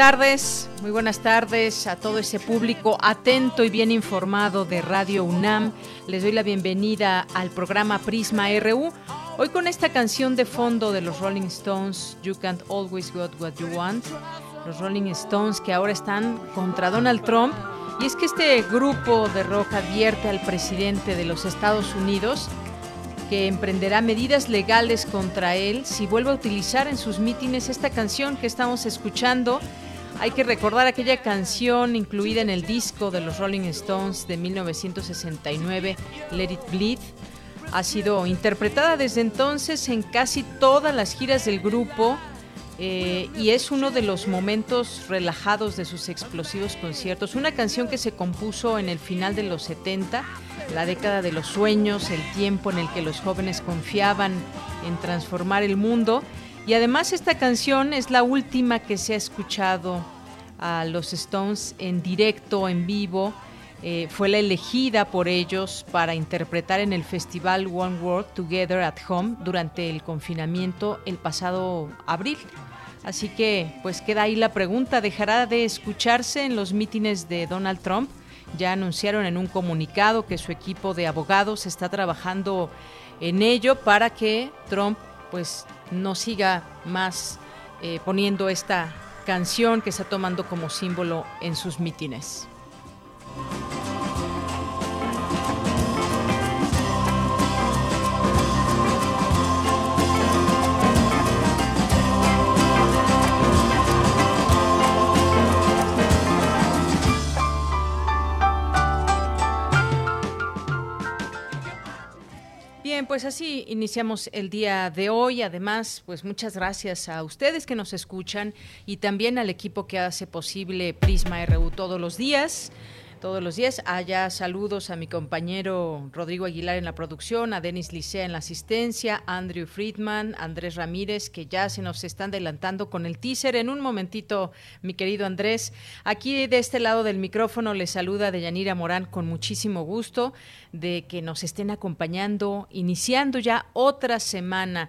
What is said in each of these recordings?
Tardes, muy buenas tardes a todo ese público atento y bien informado de Radio UNAM. Les doy la bienvenida al programa Prisma RU. Hoy con esta canción de fondo de los Rolling Stones, You Can't Always Get What You Want. Los Rolling Stones que ahora están contra Donald Trump. Y es que este grupo de rock advierte al presidente de los Estados Unidos que emprenderá medidas legales contra él si vuelve a utilizar en sus mítines esta canción que estamos escuchando hay que recordar aquella canción incluida en el disco de los Rolling Stones de 1969, Let It Bleed. Ha sido interpretada desde entonces en casi todas las giras del grupo eh, y es uno de los momentos relajados de sus explosivos conciertos. Una canción que se compuso en el final de los 70, la década de los sueños, el tiempo en el que los jóvenes confiaban en transformar el mundo y además esta canción es la última que se ha escuchado a los Stones en directo, en vivo. Eh, fue la elegida por ellos para interpretar en el festival One World Together at Home durante el confinamiento el pasado abril. Así que pues queda ahí la pregunta, ¿dejará de escucharse en los mítines de Donald Trump? Ya anunciaron en un comunicado que su equipo de abogados está trabajando en ello para que Trump pues no siga más eh, poniendo esta canción que está tomando como símbolo en sus mítines. Pues así iniciamos el día de hoy. Además, pues muchas gracias a ustedes que nos escuchan y también al equipo que hace posible Prisma RU todos los días todos los días. Allá saludos a mi compañero Rodrigo Aguilar en la producción, a Denis Licea en la asistencia, Andrew Friedman, Andrés Ramírez, que ya se nos están adelantando con el teaser. En un momentito, mi querido Andrés. Aquí de este lado del micrófono le saluda Deyanira Morán con muchísimo gusto de que nos estén acompañando, iniciando ya otra semana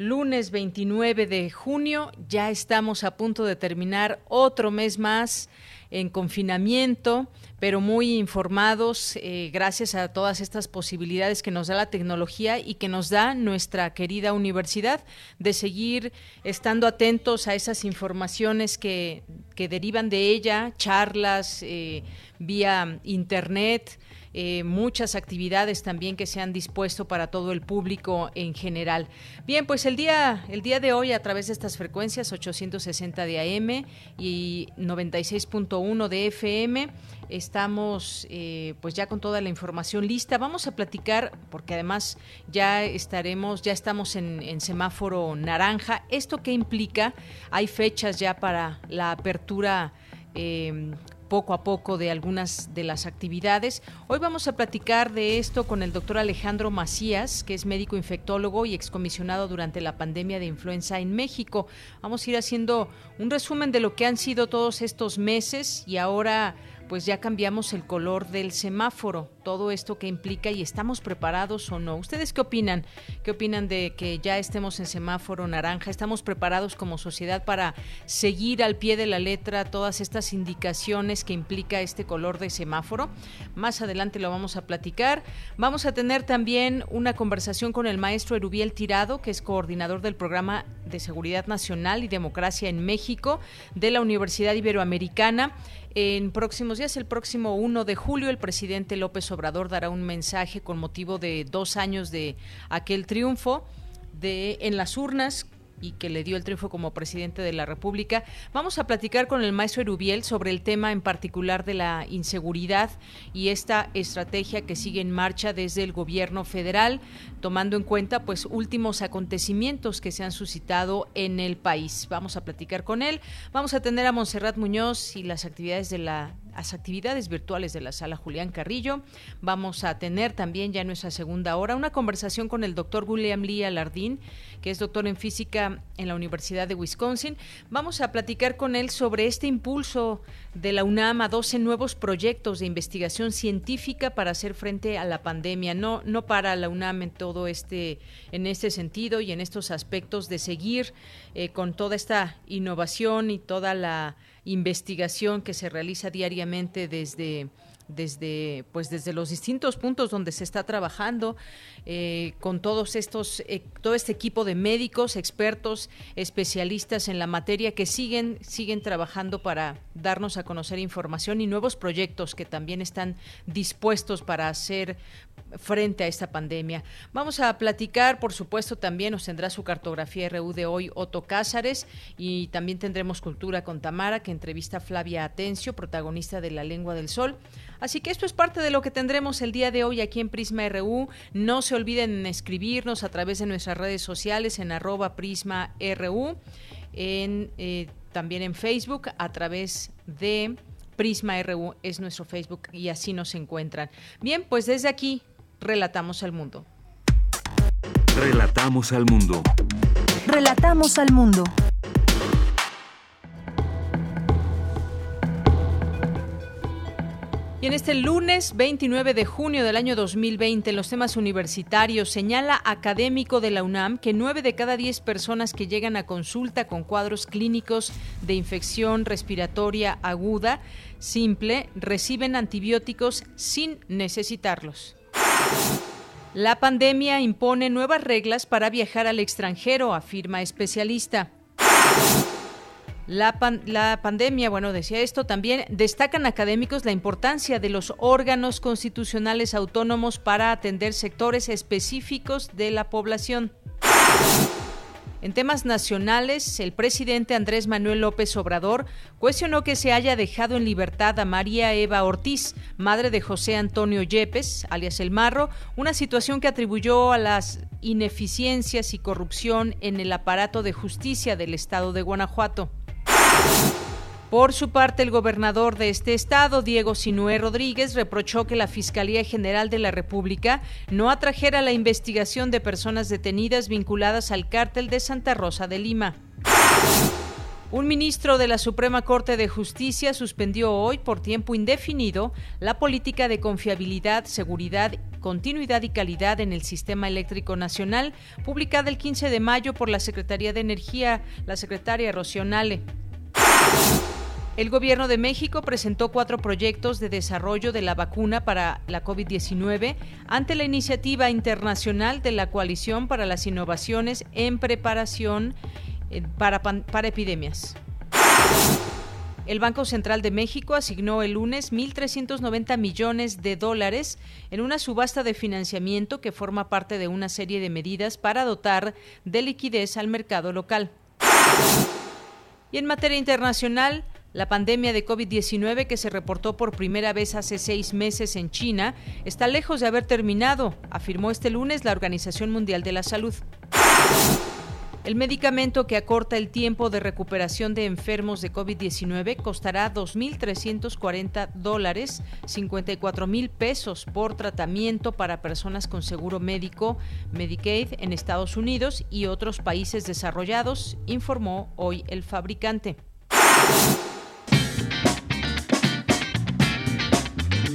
lunes 29 de junio. Ya estamos a punto de terminar otro mes más en confinamiento pero muy informados eh, gracias a todas estas posibilidades que nos da la tecnología y que nos da nuestra querida universidad de seguir estando atentos a esas informaciones que, que derivan de ella, charlas eh, vía internet, eh, muchas actividades también que se han dispuesto para todo el público en general. Bien, pues el día, el día de hoy a través de estas frecuencias 860 de AM y 96.1 de FM estamos eh, pues ya con toda la información lista. Vamos a platicar porque además ya estaremos, ya estamos en, semáforo naranja. ¿Esto qué implica? Hay fechas ya para la apertura eh, poco a poco de algunas de las actividades. Hoy vamos a platicar de esto con el doctor Alejandro Macías, que es médico infectólogo y excomisionado durante la pandemia de influenza en México. Vamos a ir haciendo un resumen de lo que han sido todos estos meses y ahora pues ya cambiamos el color del semáforo, todo esto que implica y estamos preparados o no. ¿Ustedes qué opinan? ¿Qué opinan de que ya estemos en semáforo naranja? ¿Estamos preparados como sociedad para seguir al pie de la letra todas estas indicaciones que implica este color de semáforo? Más adelante lo vamos a platicar. Vamos a tener también una conversación con el maestro Erubiel Tirado, que es coordinador del programa de Seguridad Nacional y Democracia en México de la Universidad Iberoamericana. En próximos días, el próximo 1 de julio, el presidente López Obrador dará un mensaje con motivo de dos años de aquel triunfo de en las urnas y que le dio el triunfo como presidente de la República. Vamos a platicar con el maestro Erubiel sobre el tema en particular de la inseguridad y esta estrategia que sigue en marcha desde el gobierno federal, tomando en cuenta pues últimos acontecimientos que se han suscitado en el país. Vamos a platicar con él. Vamos a tener a Montserrat Muñoz y las actividades de la las actividades virtuales de la sala Julián Carrillo. Vamos a tener también ya en nuestra segunda hora una conversación con el doctor William Lee Alardín, que es doctor en física en la Universidad de Wisconsin. Vamos a platicar con él sobre este impulso de la UNAM a 12 nuevos proyectos de investigación científica para hacer frente a la pandemia. No, no para la UNAM en todo este, en este sentido y en estos aspectos de seguir eh, con toda esta innovación y toda la investigación que se realiza diariamente desde desde pues desde los distintos puntos donde se está trabajando eh, con todos estos eh, todo este equipo de médicos expertos especialistas en la materia que siguen siguen trabajando para darnos a conocer información y nuevos proyectos que también están dispuestos para hacer frente a esta pandemia. Vamos a platicar, por supuesto, también nos tendrá su cartografía RU de hoy Otto Cázares y también tendremos Cultura con Tamara, que entrevista a Flavia Atencio, protagonista de La Lengua del Sol. Así que esto es parte de lo que tendremos el día de hoy aquí en Prisma RU. No se olviden en escribirnos a través de nuestras redes sociales en arroba Prisma RU, en, eh, también en Facebook a través de... Prisma RU es nuestro Facebook y así nos encuentran. Bien, pues desde aquí Relatamos al mundo. Relatamos al mundo. Relatamos al mundo. Y en este lunes 29 de junio del año 2020, en los temas universitarios, señala académico de la UNAM que nueve de cada diez personas que llegan a consulta con cuadros clínicos de infección respiratoria aguda simple reciben antibióticos sin necesitarlos. La pandemia impone nuevas reglas para viajar al extranjero, afirma especialista. La, pandemia, bueno, decía esto también, destacan académicos la importancia de los órganos constitucionales autónomos para atender sectores específicos de la población. En temas nacionales, el presidente Andrés Manuel López Obrador cuestionó que se haya dejado en libertad a María Eva Ortiz, madre de José Antonio Yepes, alias El Marro, una situación que atribuyó a las ineficiencias y corrupción en el aparato de justicia del estado de Guanajuato. Por su parte, el gobernador de este estado, Diego Sinué Rodríguez, reprochó que la Fiscalía General de la República no atrajera la investigación de personas detenidas vinculadas al cártel de Santa Rosa de Lima. Un ministro de la Suprema Corte de Justicia suspendió hoy por tiempo indefinido la política de confiabilidad, seguridad, continuidad y calidad en el sistema eléctrico nacional, publicada el 15 de mayo por la Secretaría de Energía, la secretaria Rocionale. El gobierno de México presentó cuatro proyectos de desarrollo de la vacuna para la COVID-19 ante la iniciativa internacional de la Coalición para las Innovaciones en Preparación eh, para, Epidemias. El Banco Central de México asignó el lunes 1.390 millones de dólares en una subasta de financiamiento que forma parte de una serie de medidas para dotar de liquidez al mercado local. Y en materia internacional, la pandemia de COVID-19 que se reportó por primera vez hace seis meses en China está lejos de haber terminado, afirmó este lunes la Organización Mundial de la Salud. El medicamento que acorta el tiempo de recuperación de enfermos de COVID-19 costará 2.340 dólares, 54 mil pesos por tratamiento para personas con seguro médico Medicaid en Estados Unidos y otros países desarrollados, informó hoy el fabricante.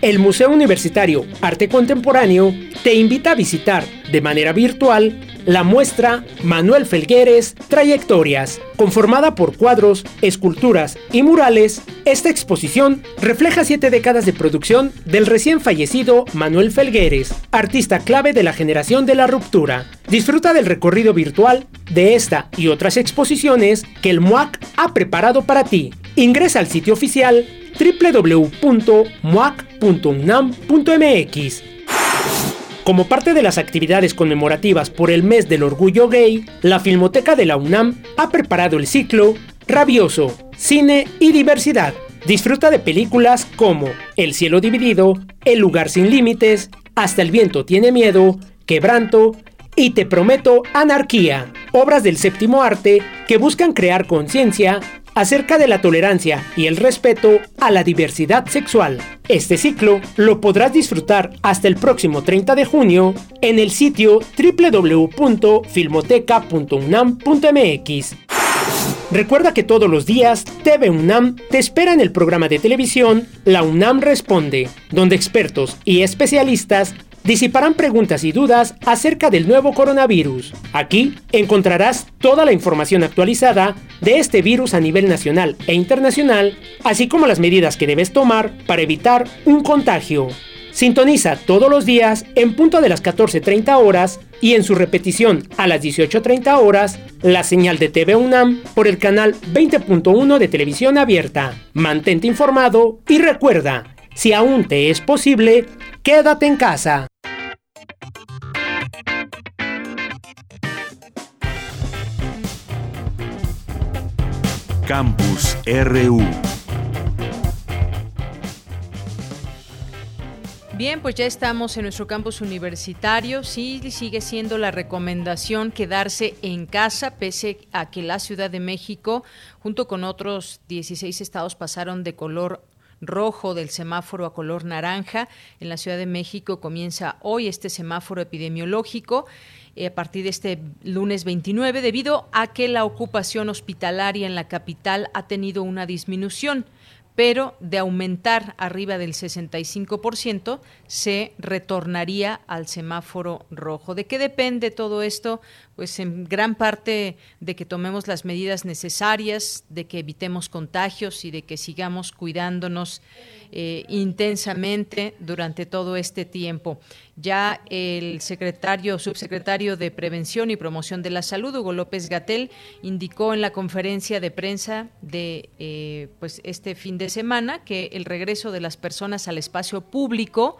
El Museo Universitario Arte Contemporáneo te invita a visitar de manera virtual la muestra Manuel Felgueres Trayectorias. Conformada por cuadros, esculturas y murales, esta exposición refleja siete décadas de producción del recién fallecido Manuel Felgueres, artista clave de la generación de la ruptura. Disfruta del recorrido virtual de esta y otras exposiciones que el MUAC ha preparado para ti. Ingresa al sitio oficial www.muac.unam.mx como parte de las actividades conmemorativas por el mes del orgullo gay, la Filmoteca de la UNAM ha preparado el ciclo Rabioso, Cine y Diversidad. Disfruta de películas como El cielo dividido, El lugar sin límites, Hasta el viento tiene miedo, Quebranto y Te prometo anarquía, obras del séptimo arte que buscan crear conciencia acerca de la tolerancia y el respeto a la diversidad sexual. Este ciclo lo podrás disfrutar hasta el próximo 30 de junio en el sitio www.filmoteca.unam.mx. Recuerda que todos los días TV UNAM te espera en el programa de televisión La UNAM Responde, donde expertos y especialistas disiparán preguntas y dudas acerca del nuevo coronavirus. Aquí encontrarás toda la información actualizada de este virus a nivel nacional e internacional, así como las medidas que debes tomar para evitar un contagio. Sintoniza todos los días en punto de las 14.30 horas y en su repetición a las 18.30 horas la señal de TV UNAM por el canal 20.1 de televisión abierta. Mantente informado y recuerda, si aún te es posible, quédate en casa. Campus RU. Bien, pues ya estamos en nuestro campus universitario. Sí, sigue siendo la recomendación quedarse en casa, pese a que la Ciudad de México, junto con otros 16 estados, pasaron de color rojo del semáforo a color naranja. En la Ciudad de México comienza hoy este semáforo epidemiológico eh, a partir de este lunes 29 debido a que la ocupación hospitalaria en la capital ha tenido una disminución pero de aumentar arriba del 65% se retornaría al semáforo rojo. ¿De qué depende todo esto? Pues en gran parte de que tomemos las medidas necesarias, de que evitemos contagios y de que sigamos cuidándonos eh, intensamente durante todo este tiempo. Ya el secretario, subsecretario de Prevención y Promoción de la Salud, Hugo López Gatel, indicó en la conferencia de prensa de eh, pues este fin de semana que el regreso de las personas al espacio público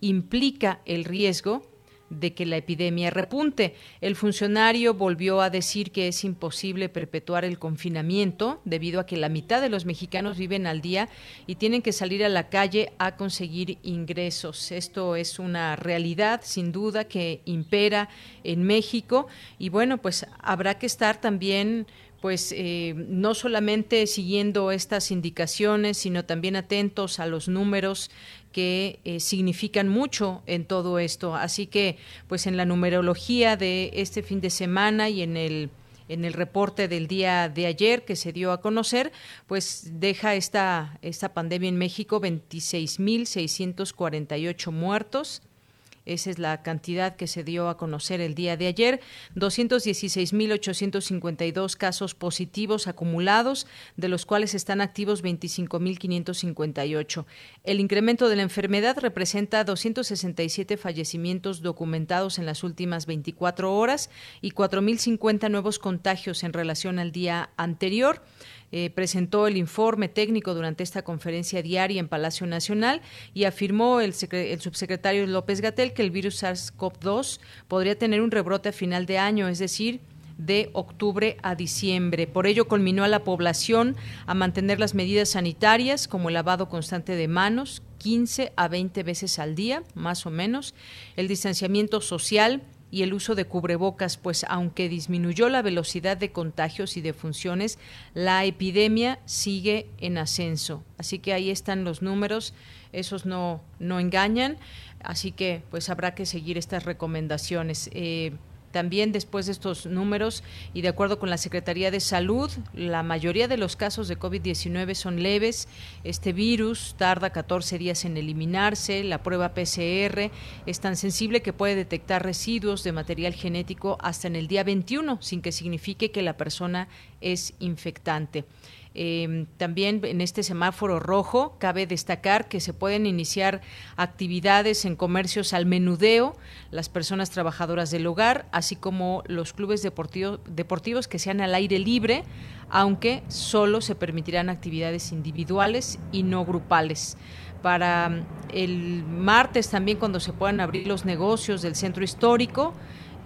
implica el riesgo de que la epidemia repunte. El funcionario volvió a decir que es imposible perpetuar el confinamiento debido a que la mitad de los mexicanos viven al día y tienen que salir a la calle a conseguir ingresos. Esto es una realidad, sin duda, que impera en México y bueno, pues habrá que estar también pues eh, no solamente siguiendo estas indicaciones, sino también atentos a los números que eh, significan mucho en todo esto. Así que, pues en la numerología de este fin de semana y en el en el reporte del día de ayer que se dio a conocer, pues deja esta, esta pandemia en México 26.648 muertos, esa es la cantidad que se dio a conocer el día de ayer. 216.852 casos positivos acumulados, de los cuales están activos 25.558. El incremento de la enfermedad representa 267 fallecimientos documentados en las últimas 24 horas y 4.050 nuevos contagios en relación al día anterior. Eh, presentó el informe técnico durante esta conferencia diaria en Palacio Nacional y afirmó el, el subsecretario López Gatel que el virus SARS-CoV-2 podría tener un rebrote a final de año, es decir, de octubre a diciembre. Por ello, culminó a la población a mantener las medidas sanitarias como el lavado constante de manos, 15 a 20 veces al día, más o menos, el distanciamiento social, y el uso de cubrebocas, pues aunque disminuyó la velocidad de contagios y de funciones, la epidemia sigue en ascenso. Así que ahí están los números, esos no, no engañan, así que pues habrá que seguir estas recomendaciones. Eh, también después de estos números y de acuerdo con la Secretaría de Salud, la mayoría de los casos de COVID-19 son leves. Este virus tarda 14 días en eliminarse. La prueba PCR es tan sensible que puede detectar residuos de material genético hasta en el día 21, sin que signifique que la persona es infectante. Em, también en este semáforo rojo cabe destacar que se pueden iniciar actividades en comercios al menudeo, las personas trabajadoras del hogar, así como los clubes deportivos que sean al aire libre, aunque solo se permitirán actividades individuales y no grupales para mm, el martes también cuando se puedan abrir los negocios del centro histórico.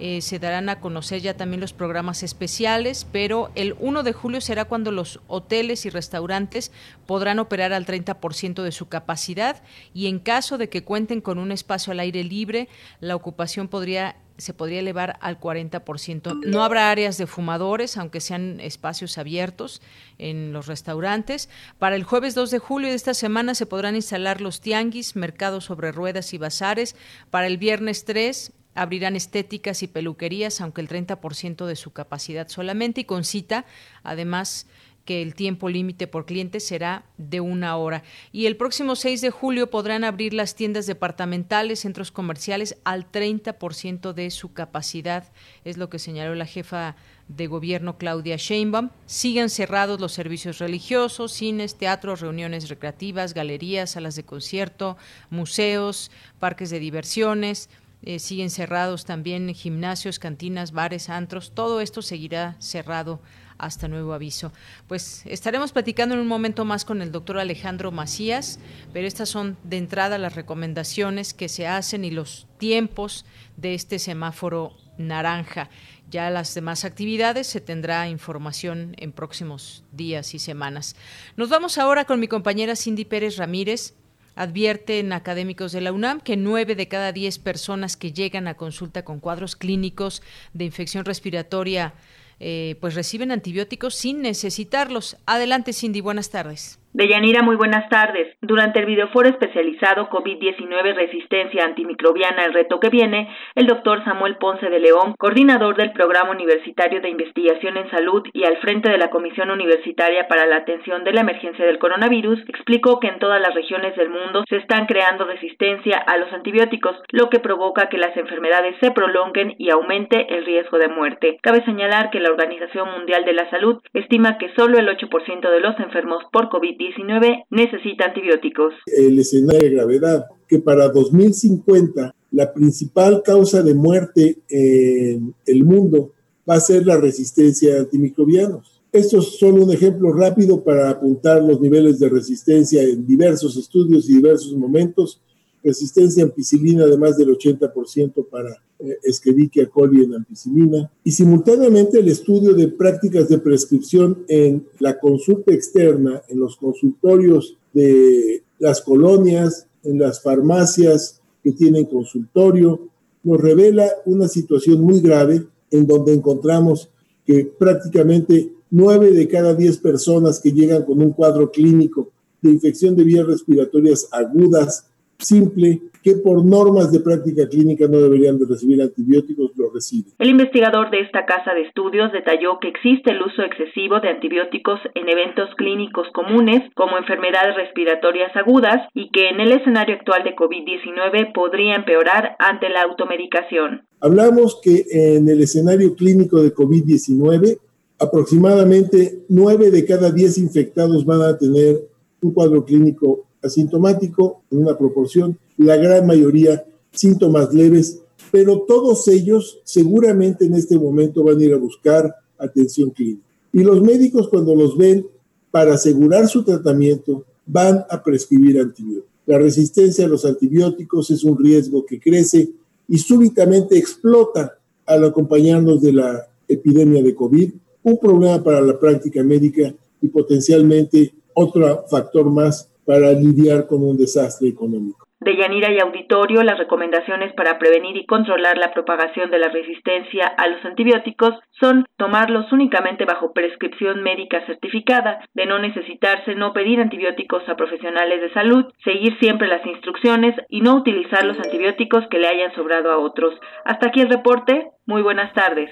Eh, se darán a conocer ya también los programas especiales, pero el 1 de julio será cuando los hoteles y restaurantes podrán operar al 30% de su capacidad y en caso de que cuenten con un espacio al aire libre, la ocupación podría se podría elevar al 40%. No habrá áreas de fumadores, aunque sean espacios abiertos en los restaurantes. Para el jueves 2 de julio de esta semana se podrán instalar los tianguis, mercados sobre ruedas y bazares. Para el viernes 3 abrirán estéticas y peluquerías, aunque el 30% de su capacidad solamente, y con cita, además que el tiempo límite por cliente será de una hora. Y el próximo 6 de julio podrán abrir las tiendas departamentales, centros comerciales al 30% de su capacidad, es lo que señaló la jefa de gobierno Claudia Sheinbaum. Siguen cerrados los servicios religiosos, cines, teatros, reuniones recreativas, galerías, salas de concierto, museos, parques de diversiones eh, siguen cerrados también gimnasios, cantinas, bares, antros, todo esto seguirá cerrado hasta nuevo aviso. Pues estaremos platicando en un momento más con el doctor Alejandro Macías, pero estas son de entrada las recomendaciones que se hacen y los tiempos de este semáforo naranja. Ya las demás actividades se tendrá información en próximos días y semanas. Nos vamos ahora con mi compañera Cindy Pérez Ramírez Advierten académicos de la UNAM que nueve de cada diez personas que llegan a consulta con cuadros clínicos de infección respiratoria eh, pues reciben antibióticos sin necesitarlos. Adelante, Cindy, buenas tardes. Deyanira, muy buenas tardes. Durante el videoforo especializado COVID-19 Resistencia Antimicrobiana, el reto que viene, el doctor Samuel Ponce de León, coordinador del Programa Universitario de Investigación en Salud y al frente de la Comisión Universitaria para la Atención de la Emergencia del Coronavirus, explicó que en todas las regiones del mundo se están creando resistencia a los antibióticos, lo que provoca que las enfermedades se prolonguen y aumente el riesgo de muerte. Cabe señalar que la Organización Mundial de la Salud estima que solo el 8% de los enfermos por COVID 19 necesita antibióticos. El escenario de gravedad, que para 2050 la principal causa de muerte en el mundo va a ser la resistencia a antimicrobianos. Esto es solo un ejemplo rápido para apuntar los niveles de resistencia en diversos estudios y diversos momentos resistencia a ampicilina de más del 80% para eh, Escherichia coli en ampicilina. Y simultáneamente el estudio de prácticas de prescripción en la consulta externa, en los consultorios de las colonias, en las farmacias que tienen consultorio, nos revela una situación muy grave en donde encontramos que prácticamente 9 de cada 10 personas que llegan con un cuadro clínico de infección de vías respiratorias agudas simple que por normas de práctica clínica no deberían de recibir antibióticos, lo reciben. El investigador de esta casa de estudios detalló que existe el uso excesivo de antibióticos en eventos clínicos comunes como enfermedades respiratorias agudas y que en el escenario actual de COVID-19 podría empeorar ante la automedicación. Hablamos que en el escenario clínico de COVID-19 aproximadamente 9 de cada 10 infectados van a tener un cuadro clínico asintomático en una proporción, la gran mayoría síntomas leves, pero todos ellos seguramente en este momento van a ir a buscar atención clínica. Y los médicos cuando los ven para asegurar su tratamiento van a prescribir antibióticos. La resistencia a los antibióticos es un riesgo que crece y súbitamente explota al acompañarnos de la epidemia de COVID, un problema para la práctica médica y potencialmente otro factor más para lidiar con un desastre económico. De Yanira y Auditorio, las recomendaciones para prevenir y controlar la propagación de la resistencia a los antibióticos son tomarlos únicamente bajo prescripción médica certificada, de no necesitarse no pedir antibióticos a profesionales de salud, seguir siempre las instrucciones y no utilizar los antibióticos que le hayan sobrado a otros. Hasta aquí el reporte. Muy buenas tardes.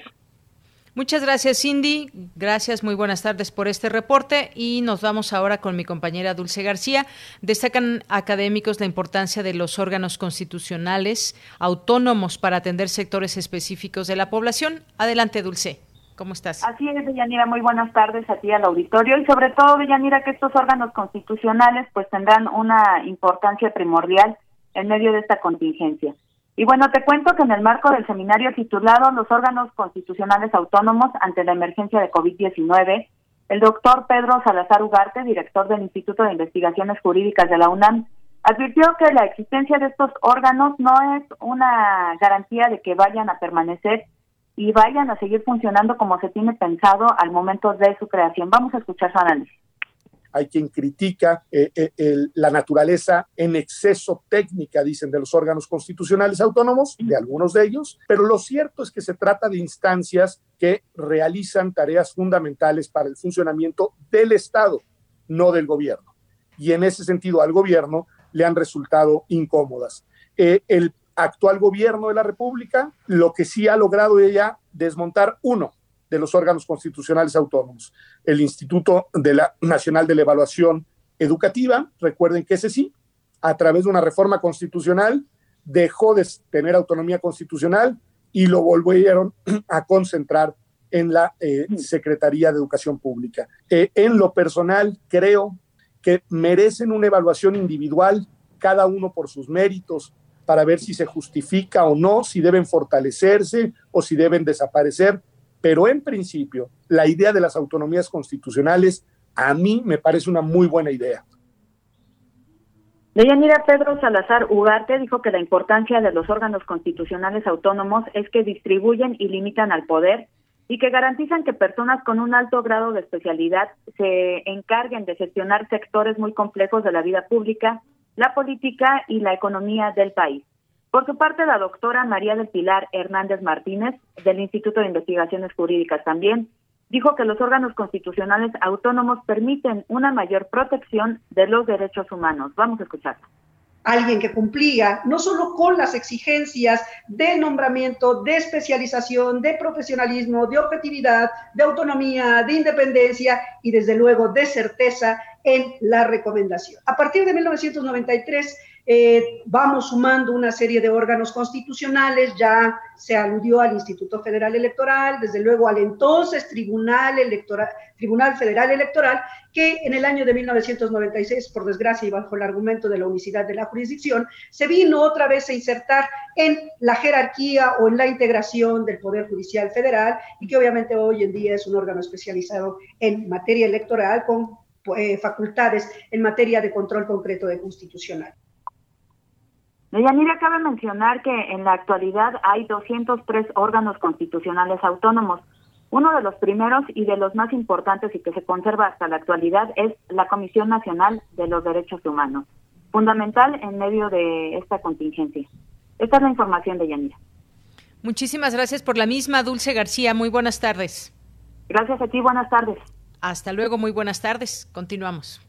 Muchas gracias, Cindy. Gracias, muy buenas tardes por este reporte. Y nos vamos ahora con mi compañera Dulce García. Destacan académicos la importancia de los órganos constitucionales autónomos para atender sectores específicos de la población. Adelante, Dulce. ¿Cómo estás? Así es, Deyanira. Muy buenas tardes a ti al auditorio y sobre todo, Deyanira, que estos órganos constitucionales pues tendrán una importancia primordial en medio de esta contingencia. Y bueno, te cuento que en el marco del seminario titulado Los órganos constitucionales autónomos ante la emergencia de COVID-19, el doctor Pedro Salazar Ugarte, director del Instituto de Investigaciones Jurídicas de la UNAM, advirtió que la existencia de estos órganos no es una garantía de que vayan a permanecer y vayan a seguir funcionando como se tiene pensado al momento de su creación. Vamos a escuchar su análisis hay quien critica eh, eh, la naturaleza en exceso técnica, dicen, de los órganos constitucionales autónomos, de algunos de ellos, pero lo cierto es que se trata de instancias que realizan tareas fundamentales para el funcionamiento del Estado, no del gobierno. Y en ese sentido al gobierno le han resultado incómodas. Eh, el actual gobierno de la República lo que sí ha logrado ella desmontar uno, de los órganos constitucionales autónomos. El Instituto de la Nacional de la Evaluación Educativa, recuerden que ese sí, a través de una reforma constitucional, dejó de tener autonomía constitucional y lo volvieron a concentrar en la eh, Secretaría de Educación Pública. Eh, en lo personal, creo que merecen una evaluación individual, cada uno por sus méritos, para ver si se justifica o no, si deben fortalecerse o si deben desaparecer. Pero en principio, la idea de las autonomías constitucionales a mí me parece una muy buena idea. Deyanira Pedro Salazar Ugarte dijo que la importancia de los órganos constitucionales autónomos es que distribuyen y limitan al poder y que garantizan que personas con un alto grado de especialidad se encarguen de gestionar sectores muy complejos de la vida pública, la política y la economía del país. Por su parte, la doctora María del Pilar Hernández Martínez, del Instituto de Investigaciones Jurídicas también, dijo que los órganos constitucionales autónomos permiten una mayor protección de los derechos humanos. Vamos a escucharla alguien que cumplía no solo con las exigencias de nombramiento, de especialización, de profesionalismo, de objetividad, de autonomía, de independencia y desde luego de certeza en la recomendación. A partir de 1993 eh, vamos sumando una serie de órganos constitucionales, ya se aludió al Instituto Federal Electoral, desde luego al entonces Tribunal, Electoral, Tribunal Federal Electoral, que en el año de 1996, por desgracia y bajo el argumento de la unicidad de la jurisdicción, se vino otra vez a insertar en la jerarquía o en la integración del Poder Judicial Federal y que obviamente hoy en día es un órgano especializado en materia electoral con eh, facultades en materia de control concreto de constitucional. Deyanira, cabe mencionar que en la actualidad hay 203 órganos constitucionales autónomos. Uno de los primeros y de los más importantes y que se conserva hasta la actualidad es la Comisión Nacional de los Derechos Humanos, fundamental en medio de esta contingencia. Esta es la información de Yanira. Muchísimas gracias por la misma, Dulce García. Muy buenas tardes. Gracias a ti, buenas tardes. Hasta luego, muy buenas tardes. Continuamos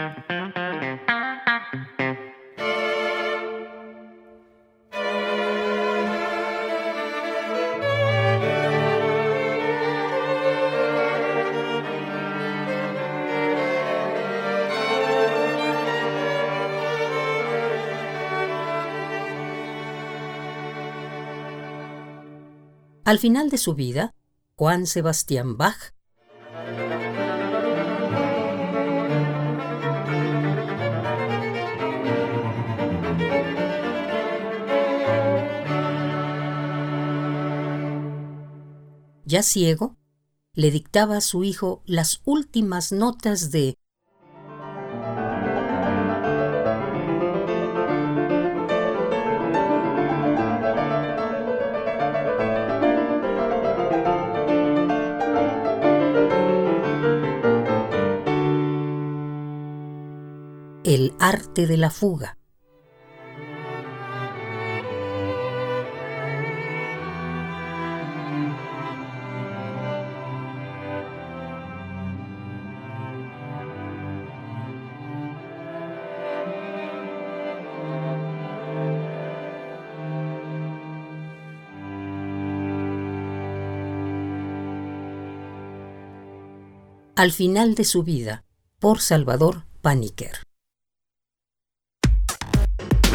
Al final de su vida, Juan Sebastián Bach ya ciego, le dictaba a su hijo las últimas notas de arte de la fuga. Al final de su vida, por Salvador Paniker.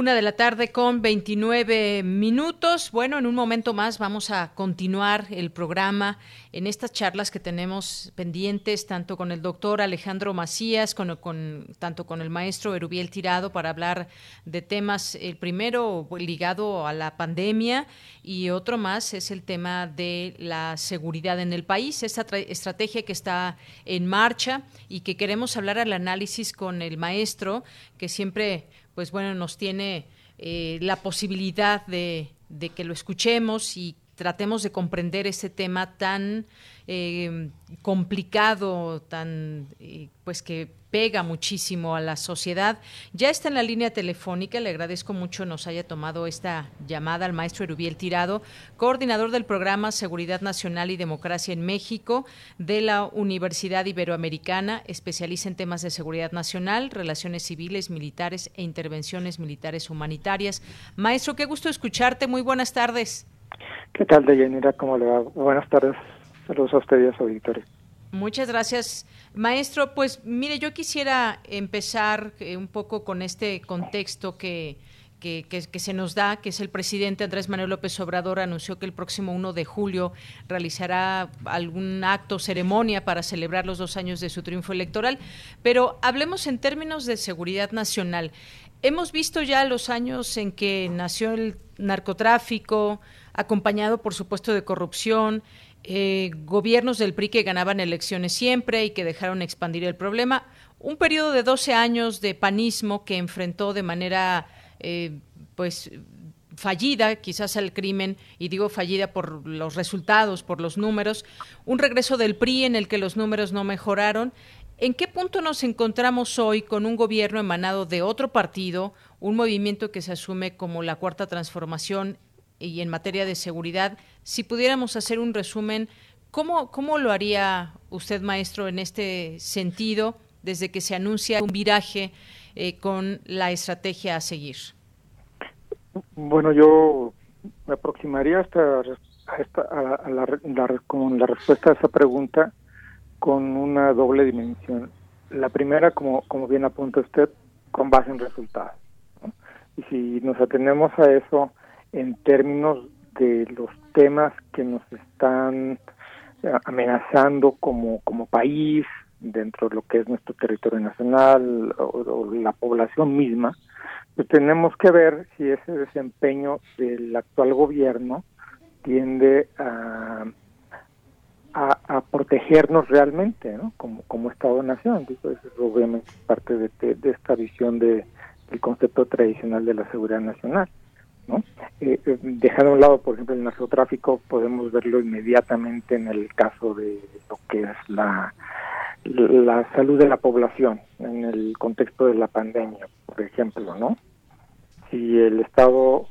Una de la tarde con 29 minutos. Bueno, en un momento más vamos a continuar el programa en estas charlas que tenemos pendientes, tanto con el doctor Alejandro Macías, con, tanto con el maestro Erubiel Tirado, para hablar de temas, el primero ligado a la pandemia y otro más es el tema de la seguridad en el país, esta estrategia que está en marcha y que queremos hablar al análisis con el maestro, que siempre pues bueno, nos tiene eh, la posibilidad de, de, que lo escuchemos y tratemos de comprender ese tema tan eh, complicado, tan eh, pues que pega muchísimo a la sociedad. Ya está en la línea telefónica, le agradezco mucho nos haya tomado esta llamada al maestro Erubiel Tirado, coordinador del programa Seguridad Nacional y Democracia en México de la Universidad Iberoamericana, especialista en temas de seguridad nacional, relaciones civiles, militares e intervenciones militares humanitarias. Maestro, qué gusto escucharte, muy buenas tardes. ¿Qué tal, Deyanira? ¿Cómo le va? Buenas tardes. Saludos a usted y a. Muchas gracias, maestro. Pues mire, yo quisiera empezar eh, un poco con este contexto que, que, que, se nos da, que es el presidente Andrés Manuel López Obrador anunció que el próximo 1 de julio realizará algún acto, ceremonia para celebrar los dos años de su triunfo electoral. Pero hablemos en términos de seguridad nacional. Hemos visto ya los años en que nació el narcotráfico, acompañado por supuesto de corrupción, eh, gobiernos del PRI que ganaban elecciones siempre y que dejaron expandir el problema. Un periodo de 12 años de panismo que enfrentó de manera, eh, pues, fallida quizás al crimen, y digo fallida por los resultados, por los números, un regreso del PRI en el que los números no mejoraron. ¿En qué punto nos encontramos hoy con un gobierno emanado de otro partido, un movimiento que se asume como la cuarta transformación y en materia de seguridad, si pudiéramos hacer un resumen, ¿cómo, cómo lo haría usted, maestro, en este sentido, desde que se anuncia un viraje eh, con la estrategia a seguir? Bueno, yo me aproximaría hasta, a, la, con la respuesta a esa pregunta con una doble dimensión. La primera, como, como bien apunta usted, con base en resultados. Y si nos atenemos a eso, en términos de los temas que nos están eh, amenazando como, como país, dentro de lo que es nuestro territorio nacional o, la población misma, pues tenemos que ver si ese desempeño del actual gobierno tiende a, a, protegernos realmente, ¿no? Como, como Estado-nación. Eso es obviamente parte de, de, esta visión de, del concepto tradicional de la seguridad nacional. ¿No? Eh, eh, dejando a un lado, por ejemplo, el narcotráfico, podemos verlo inmediatamente en el caso de lo que es la, la salud de la población, en el contexto de la pandemia, por ejemplo, ¿no? Si el Estado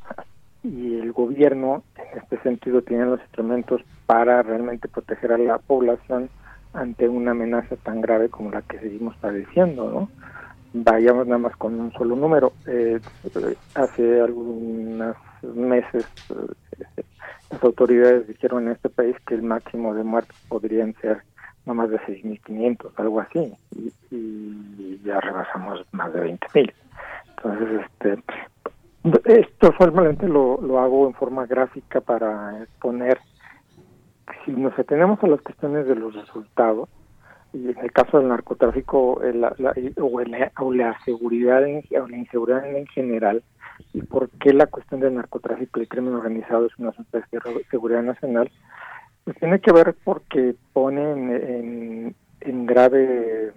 y el gobierno, en este sentido, tienen los instrumentos para realmente proteger a la población ante una amenaza tan grave como la que seguimos padeciendo, ¿no? Vayamos nada más con un solo número. Eh, hace algunos meses eh, las autoridades dijeron en este país que el máximo de muertes podrían ser no más de 6.500, algo así, y, ya rebasamos más de 20.000. Entonces, este, esto solamente lo, lo hago en forma gráfica para exponer, si nos atenemos a las cuestiones de los resultados, y en el caso del narcotráfico la, o, la, seguridad o la inseguridad en general, y por qué la cuestión del narcotráfico y el crimen organizado es una asunto de seguridad nacional, pues tiene que ver porque ponen en, grave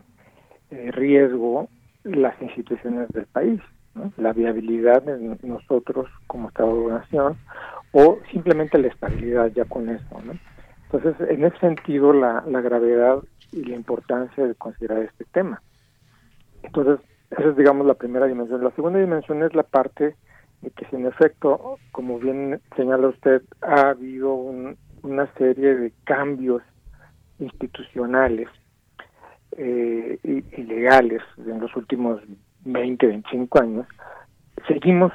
eh, riesgo las instituciones del país, la viabilidad de nosotros como Estado-nación o simplemente la estabilidad ya con eso. ¿no? Entonces, en ese sentido, la gravedad y la importancia de considerar este tema. Entonces, esa es, digamos, la primera dimensión. La segunda dimensión es la parte de que, si en efecto, como bien señala usted, ha habido una serie de cambios institucionales eh, y, legales en los últimos 20, 25 años, seguimos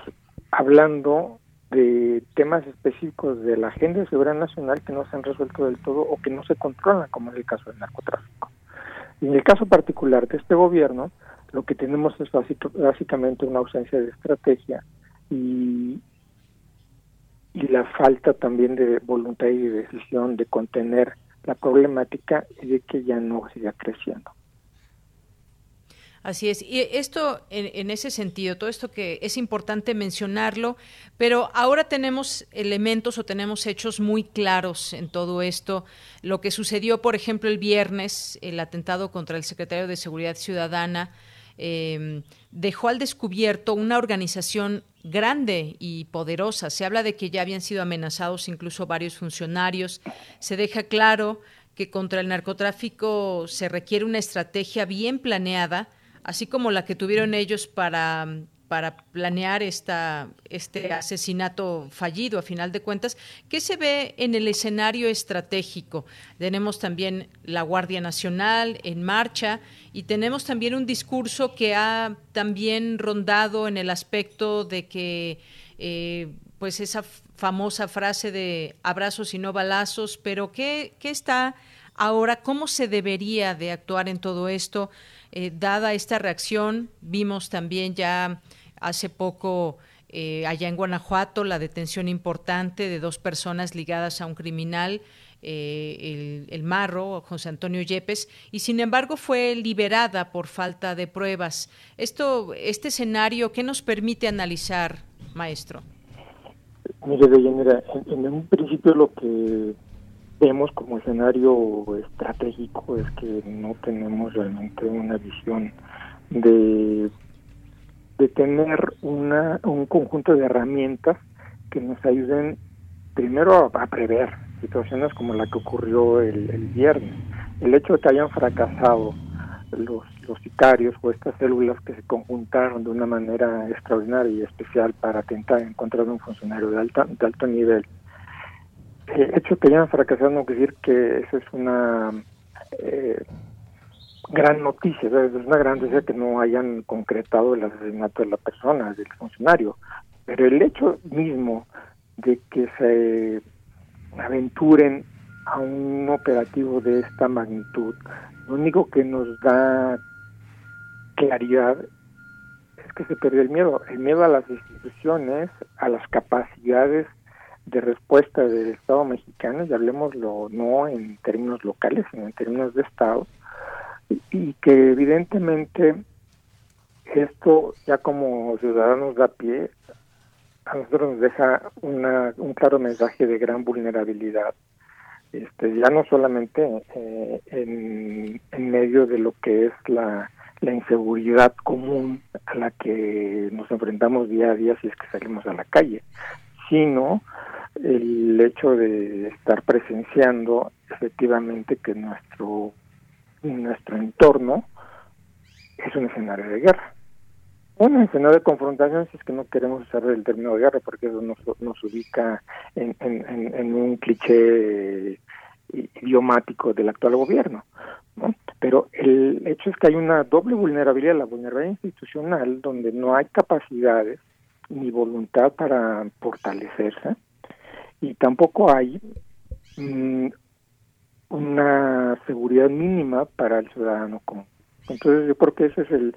hablando de temas específicos de la agenda de seguridad nacional que no se han resuelto del todo o que no se controlan, como es el caso del narcotráfico. Y en el caso particular de este gobierno, lo que tenemos es básicamente una ausencia de estrategia y, y la falta también de voluntad y de decisión de contener la problemática y de que ya no siga creciendo. Así es. Y esto, en, ese sentido, todo esto que es importante mencionarlo, pero ahora tenemos elementos o tenemos hechos muy claros en todo esto. Lo que sucedió, por ejemplo, el viernes, el atentado contra el secretario de Seguridad Ciudadana, em, dejó al descubierto una organización grande y poderosa. Se habla de que ya habían sido amenazados incluso varios funcionarios. Se deja claro que contra el narcotráfico se requiere una estrategia bien planeada así como la que tuvieron ellos para para planear esta, este asesinato fallido, a final de cuentas, ¿qué se ve en el escenario estratégico? Tenemos también la Guardia Nacional en marcha y tenemos también un discurso que ha también rondado en el aspecto de que, eh, pues esa famosa frase de abrazos y no balazos, pero ¿qué, qué está ahora? ¿Cómo se debería de actuar en todo esto? Eh, dada esta reacción, vimos también ya hace poco eh, allá en Guanajuato la detención importante de dos personas ligadas a un criminal, eh, el, Marro, José Antonio Yepes, y sin embargo fue liberada por falta de pruebas. Esto, este escenario, ¿qué nos permite analizar, maestro? Mire, en, en un principio lo que vemos como escenario estratégico es que no tenemos realmente una visión de, de tener una, un conjunto de herramientas que nos ayuden primero a, prever situaciones como la que ocurrió el, viernes. El hecho de que hayan fracasado los, los sicarios o estas células que se conjuntaron de una manera extraordinaria y especial para atentar en contra de un funcionario de, alta, de alto nivel el hecho que hayan fracasado no quiere decir que esa es una eh, gran noticia, es una gran noticia que no hayan concretado el asesinato de la persona, del funcionario, pero el hecho mismo de que se aventuren a un operativo de esta magnitud, lo único que nos da claridad es que se perdió el miedo, el miedo a las instituciones, a las capacidades de respuesta del Estado mexicano, y hablemoslo no en términos locales, sino en términos de Estado, y, que evidentemente esto ya como ciudadanos da pie, a nosotros nos deja una, un claro mensaje de gran vulnerabilidad, este, ya no solamente eh, en, en medio de lo que es la, la inseguridad común a la que nos enfrentamos día a día si es que salimos a la calle, sino el hecho de estar presenciando efectivamente que nuestro nuestro entorno es un escenario de guerra. Un escenario de confrontación si es que no queremos usar el término de guerra porque eso nos, nos ubica en, en, en un cliché idiomático del actual gobierno. ¿no? Pero el hecho es que hay una doble vulnerabilidad, la vulnerabilidad institucional, donde no hay capacidades ni voluntad para fortalecerse, y tampoco hay mm, una seguridad mínima para el ciudadano común. Entonces yo creo que ese es el,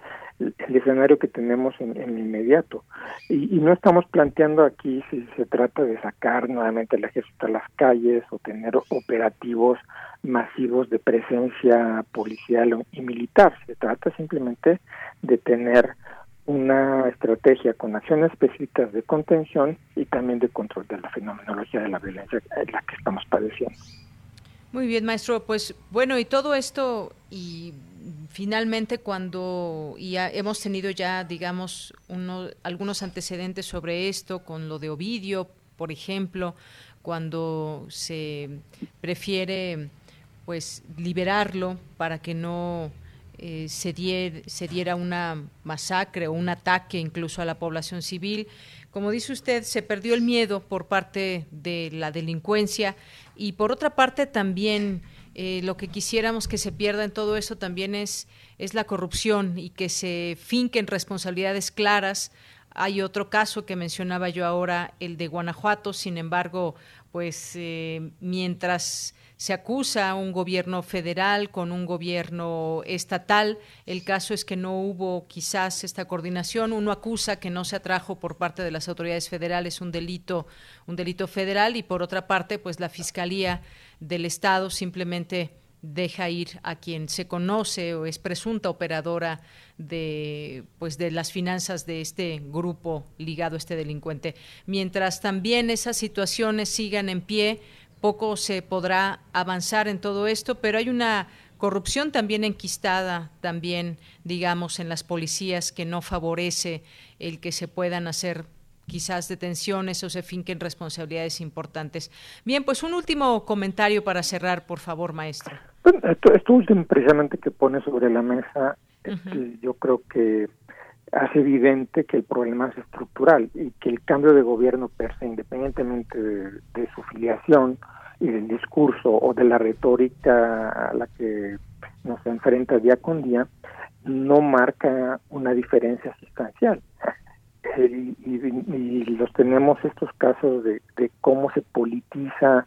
escenario que tenemos en, en inmediato. Y, no estamos planteando aquí si se trata de sacar nuevamente el ejército a las calles o tener operativos masivos de presencia policial y militar. Se trata simplemente de tener una estrategia con acciones específicas de contención y también de control de la fenomenología de la violencia en la que estamos padeciendo. Muy bien, maestro. Pues bueno, y todo esto y finalmente cuando y hemos tenido ya, digamos, uno, algunos antecedentes sobre esto con lo de Ovidio, por ejemplo, cuando se prefiere pues liberarlo para que no eh, se, se diera una masacre o un ataque incluso a la población civil. Como dice usted, se perdió el miedo por parte de la delincuencia y por otra parte también eh, lo que quisiéramos que se pierda en todo eso también es, es la corrupción y que se finquen responsabilidades claras. Hay otro caso que mencionaba yo ahora, el de Guanajuato, sin embargo, pues eh, mientras se acusa a un gobierno federal con un gobierno estatal. El caso es que no hubo quizás esta coordinación. Uno acusa que no se atrajo por parte de las autoridades federales un delito, un delito federal y por otra parte, pues la fiscalía del estado simplemente deja ir a quien se conoce o es presunta operadora de pues de las finanzas de este grupo ligado a este delincuente. Mientras también esas situaciones sigan en pie, poco se podrá avanzar en todo esto, pero hay una corrupción también enquistada, también, digamos, en las policías que no favorece el que se puedan hacer quizás detenciones o se finquen responsabilidades importantes. Bien, pues un último comentario para cerrar, por favor, maestro. esto, último precisamente que pone sobre la mesa, yo creo que hace evidente que el problema es estructural y que el cambio de gobierno per se, independientemente de, su filiación y del discurso o de la retórica a la que nos enfrenta día con día, no marca una diferencia sustancial. Y, y, los tenemos estos casos de, de cómo se politiza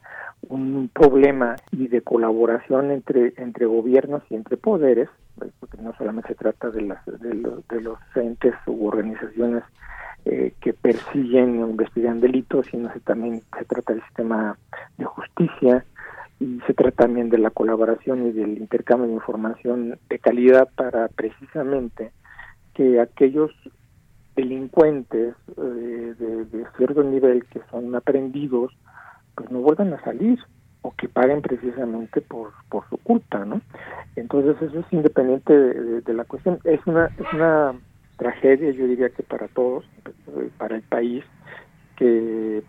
un problema y de colaboración entre entre gobiernos y entre poderes porque no solamente se trata de, las, de, los, de los entes u organizaciones eh, que persiguen o investigan delitos, sino se, también se trata del sistema de justicia y se trata también de la colaboración y del intercambio de información de calidad para precisamente que aquellos delincuentes eh, de, cierto nivel que son aprendidos pues no vuelvan a salir o que paguen precisamente por, por su culpa, ¿no? Entonces eso es independiente de, la cuestión. Es una, es una tragedia, yo diría que para todos, para el país, que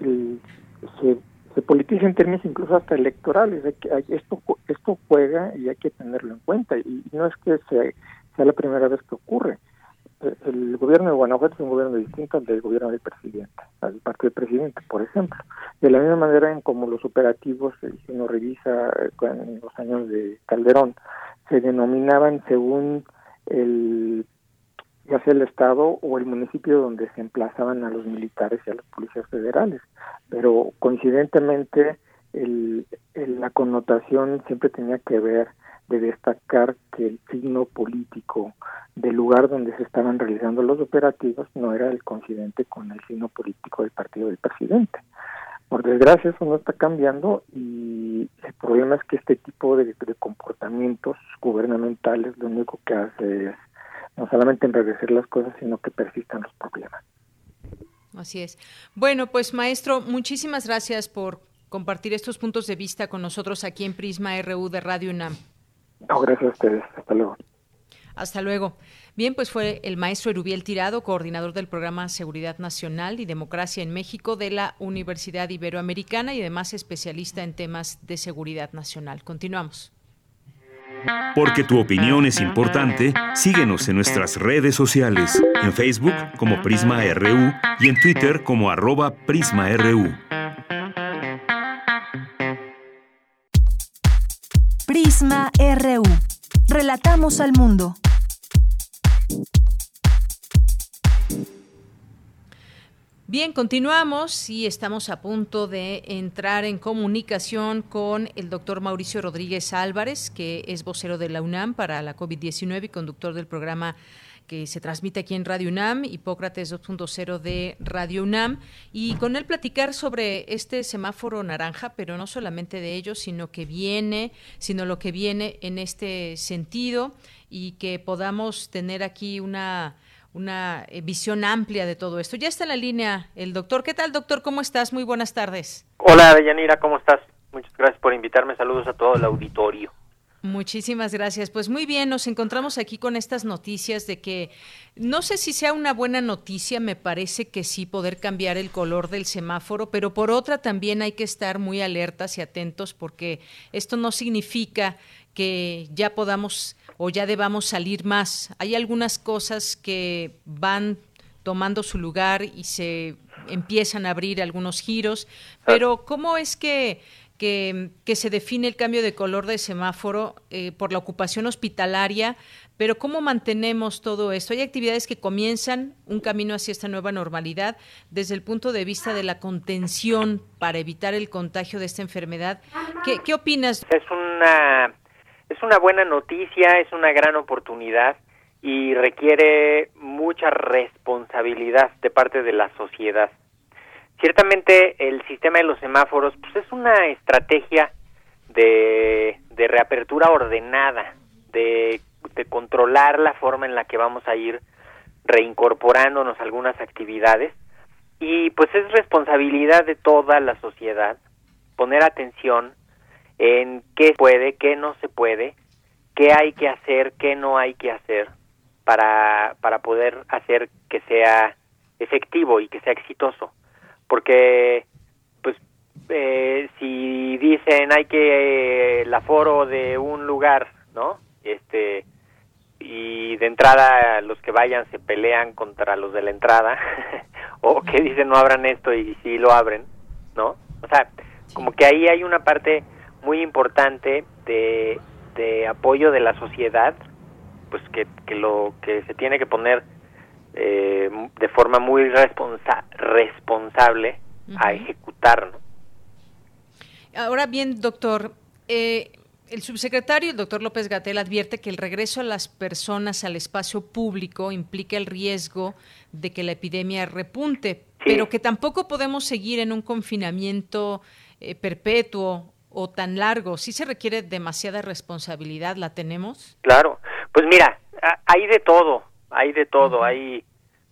se, se politiza en términos incluso hasta electorales. esto, esto juega y hay que tenerlo en cuenta. Y no es que sea, sea la primera vez que ocurre el gobierno de Guanajuato es un gobierno distinto al del gobierno del presidente, al partido del presidente, por ejemplo. De la misma manera en como los operativos, si uno revisa eh, en los años de Calderón, se denominaban según el ya sea el estado o el municipio donde se emplazaban a los militares y a las policías federales, pero coincidentemente el, la connotación siempre tenía que ver de destacar que el signo político del lugar donde se estaban realizando los operativos no era el coincidente con el signo político del partido del presidente. Por desgracia eso no está cambiando y el problema es que este tipo de, comportamientos gubernamentales lo único que hace es no solamente enredecer las cosas, sino que persistan los problemas. Así es. Bueno, pues maestro, muchísimas gracias por compartir estos puntos de vista con nosotros aquí en Prisma RU de Radio UNAM. No, gracias a ustedes. Hasta luego. Hasta luego. Bien, pues fue el maestro Erubiel Tirado, coordinador del programa Seguridad Nacional y Democracia en México de la Universidad Iberoamericana y además especialista en temas de seguridad nacional. Continuamos. Porque tu opinión es importante, síguenos en nuestras redes sociales, en Facebook como Prisma RU y en Twitter como arroba PrismaRU. Prisma RU. Relatamos al mundo. Bien, continuamos y estamos a punto de entrar en comunicación con el doctor Mauricio Rodríguez Álvarez, que es vocero de la UNAM para la COVID-19 y conductor del programa que se transmite aquí en Radio UNAM, Hipócrates 2.0 de Radio UNAM, y con él platicar sobre este semáforo naranja, pero no solamente de ello, sino que viene, sino lo que viene en este sentido y que podamos tener aquí una una eh, visión amplia de todo esto. Ya está en la línea el doctor. ¿Qué tal, doctor? ¿Cómo estás? Muy buenas tardes. Hola, Deyanira, ¿cómo estás? Muchas gracias por invitarme. Saludos a todo el auditorio. Muchísimas gracias. Pues muy bien, nos encontramos aquí con estas noticias de que no sé si sea una buena noticia, me parece que sí poder cambiar el color del semáforo, pero por otra también hay que estar muy alertas y atentos porque esto no significa que ya podamos o ya debamos salir más. Hay algunas cosas que van tomando su lugar y se empiezan a abrir algunos giros, pero ¿cómo es que que, se define el cambio de color de semáforo eh, por la ocupación hospitalaria, pero ¿cómo mantenemos todo esto? Hay actividades que comienzan un camino hacia esta nueva normalidad desde el punto de vista de la contención para evitar el contagio de esta enfermedad. ¿Qué, qué opinas? Es una, es una buena noticia, es una gran oportunidad y requiere mucha responsabilidad de parte de la sociedad. Ciertamente el sistema de los semáforos pues es una estrategia de, de reapertura ordenada, de, de, controlar la forma en la que vamos a ir reincorporándonos a algunas actividades. Y pues es responsabilidad de toda la sociedad poner atención en qué puede, qué no se puede, qué hay que hacer, qué no hay que hacer para, para poder hacer que sea efectivo y que sea exitoso porque pues eh, si dicen hay que el aforo de un lugar no este y de entrada los que vayan se pelean contra los de la entrada o que dicen no abran esto y sí lo abren no o sea como que ahí hay una parte muy importante de, de apoyo de la sociedad pues que, que lo que se tiene que poner eh, de forma muy responsa responsable a ejecutar. Ahora bien, doctor, eh, el subsecretario, el doctor López Gatel, advierte que el regreso a las personas al espacio público implica el riesgo de que la epidemia repunte, pero que tampoco podemos seguir en un confinamiento eh, perpetuo o tan largo. ¿Sí se requiere demasiada responsabilidad? ¿La tenemos? Claro. Pues mira, hay de todo hay de todo, hay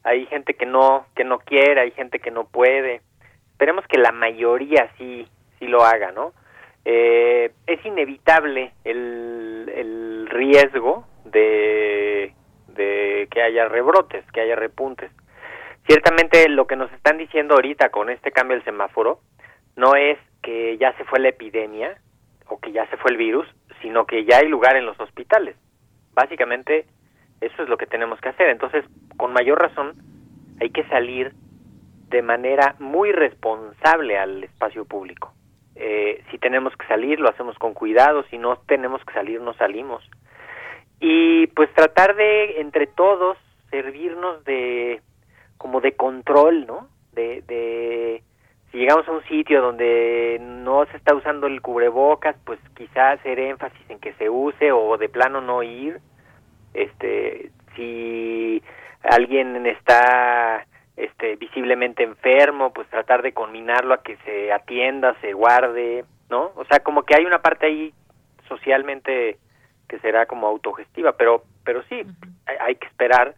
hay gente que no que no quiere, hay gente que no puede. Esperemos que la mayoría sí sí lo haga, ¿no? Eh, es inevitable el, el riesgo de, de que haya rebrotes, que haya repuntes. Ciertamente lo que nos están diciendo ahorita con este cambio del semáforo no es que ya se fue la epidemia o que ya se fue el virus, sino que ya hay lugar en los hospitales. Básicamente eso es lo que tenemos que hacer. Entonces, con mayor razón, hay que salir de manera muy responsable al espacio público. Eh, si tenemos que salir, lo hacemos con cuidado, si no tenemos que salir, no salimos. Y pues tratar de, entre todos, servirnos de, como de control, ¿no? De, si llegamos a un sitio donde no se está usando el cubrebocas, pues quizás hacer énfasis en que se use o de plano no ir este si alguien está este visiblemente enfermo pues tratar de combinarlo a que se atienda se guarde no o sea como que hay una parte ahí socialmente que será como autogestiva pero pero sí hay, que esperar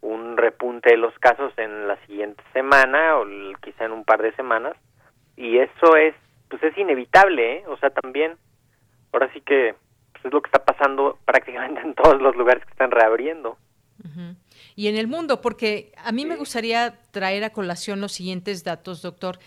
un repunte de los casos en la siguiente semana o quizá en un par de semanas y eso es pues es inevitable ¿eh? o sea también ahora sí que es lo que está pasando prácticamente en todos los lugares que están reabriendo. Y en el mundo, porque a mí me gustaría traer a colación los siguientes datos, doctor.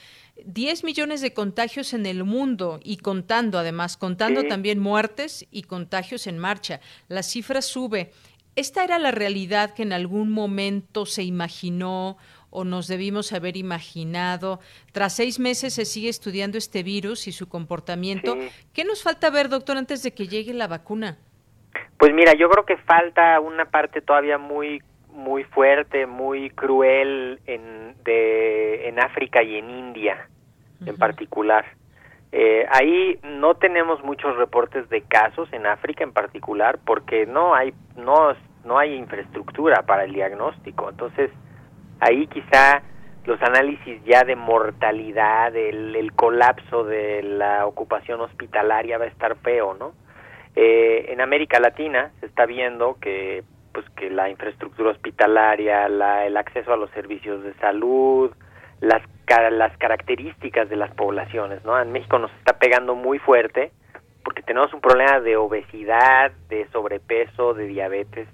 10 millones de contagios en el mundo y contando además, contando también muertes y contagios en marcha. La cifra sube. ¿Esta era la realidad que en algún momento se imaginó o nos debimos haber imaginado? Tras seis meses se sigue estudiando este virus y su comportamiento. ¿Qué nos falta ver, doctor, antes de que llegue la vacuna? Pues mira, yo creo que falta una parte todavía muy muy fuerte, muy cruel en, de, en África y en India en particular. Eh, ahí no tenemos muchos reportes de casos en África en particular porque no hay no no hay infraestructura para el diagnóstico. Entonces ahí quizá los análisis ya de mortalidad, el, colapso de la ocupación hospitalaria va a estar feo, ¿no? Eh, en América Latina se está viendo que pues que la infraestructura hospitalaria, la, el acceso a los servicios de salud, las las características de las poblaciones, ¿no? En México nos está pegando muy fuerte porque tenemos un problema de obesidad, de sobrepeso, de diabetes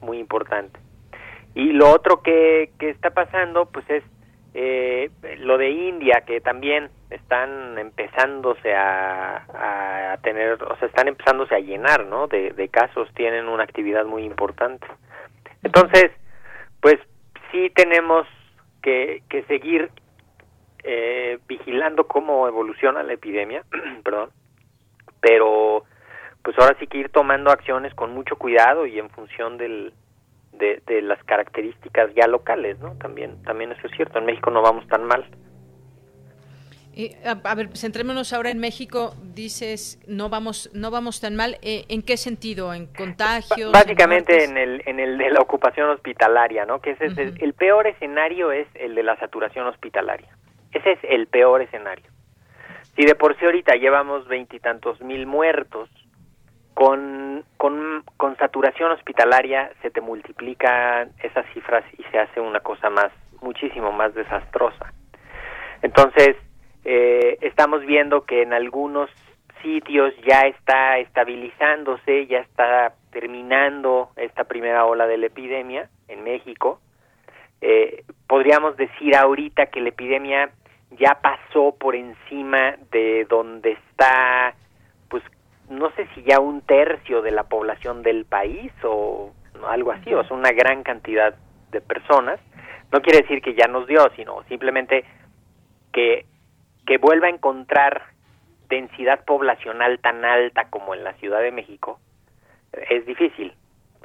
muy importante. Y lo otro que, que está pasando, pues es eh, lo de India, que también están empezándose a, a, tener, o sea, están empezándose a llenar, ¿no? De, casos, tienen una actividad muy importante. Entonces, pues sí tenemos que, que seguir eh, vigilando cómo evoluciona la epidemia, perdón, pero pues ahora sí que ir tomando acciones con mucho cuidado y en función del, de, de las características ya locales, ¿no? También, también eso es cierto. En México no vamos tan mal. a, ver, centrémonos ahora en México. Dices no vamos no vamos tan mal. Eh, ¿En qué sentido? ¿En contagios? Básicamente en, el en el de la ocupación hospitalaria, ¿no? Que ese es el, peor escenario es el de la saturación hospitalaria. Ese es el peor escenario. Si de por sí ahorita llevamos veintitantos mil muertos, con, con, con saturación hospitalaria se te multiplican esas cifras y se hace una cosa más, muchísimo más desastrosa. Entonces, eh, estamos viendo que en algunos sitios ya está estabilizándose, ya está terminando esta primera ola de la epidemia en México. Eh, podríamos decir ahorita que la epidemia ya pasó por encima de donde está no sé si ya un tercio de la población del país o algo así, o sea, una gran cantidad de personas. No quiere decir que ya nos dio, sino simplemente que, que vuelva a encontrar densidad poblacional tan alta como en la Ciudad de México es difícil.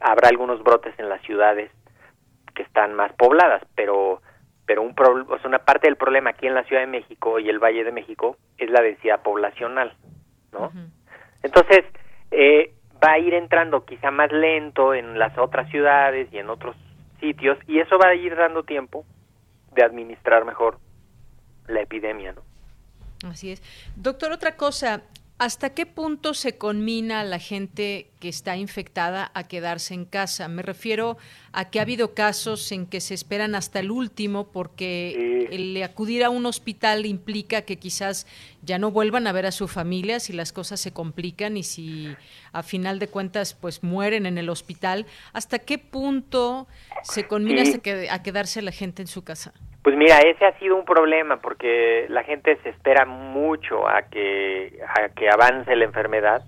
Habrá algunos brotes en las ciudades que están más pobladas, pero pero un o sea, una parte del problema aquí en la Ciudad de México y el Valle de México es la densidad poblacional, ¿no? Entonces, eh, va a ir entrando quizá más lento en las otras ciudades y en otros sitios y eso va a ir dando tiempo de administrar mejor la epidemia, ¿no? Así es. Doctor, otra cosa, ¿Hasta qué punto se conmina a la gente que está infectada a quedarse en casa? Me refiero a que ha habido casos en que se esperan hasta el último porque el acudir a un hospital implica que quizás ya no vuelvan a ver a su familia si las cosas se complican y si a final de cuentas pues mueren en el hospital. ¿Hasta qué punto se conmina a quedarse la gente en su casa? Pues mira, ese ha sido un problema porque la gente se espera mucho a que a que avance la enfermedad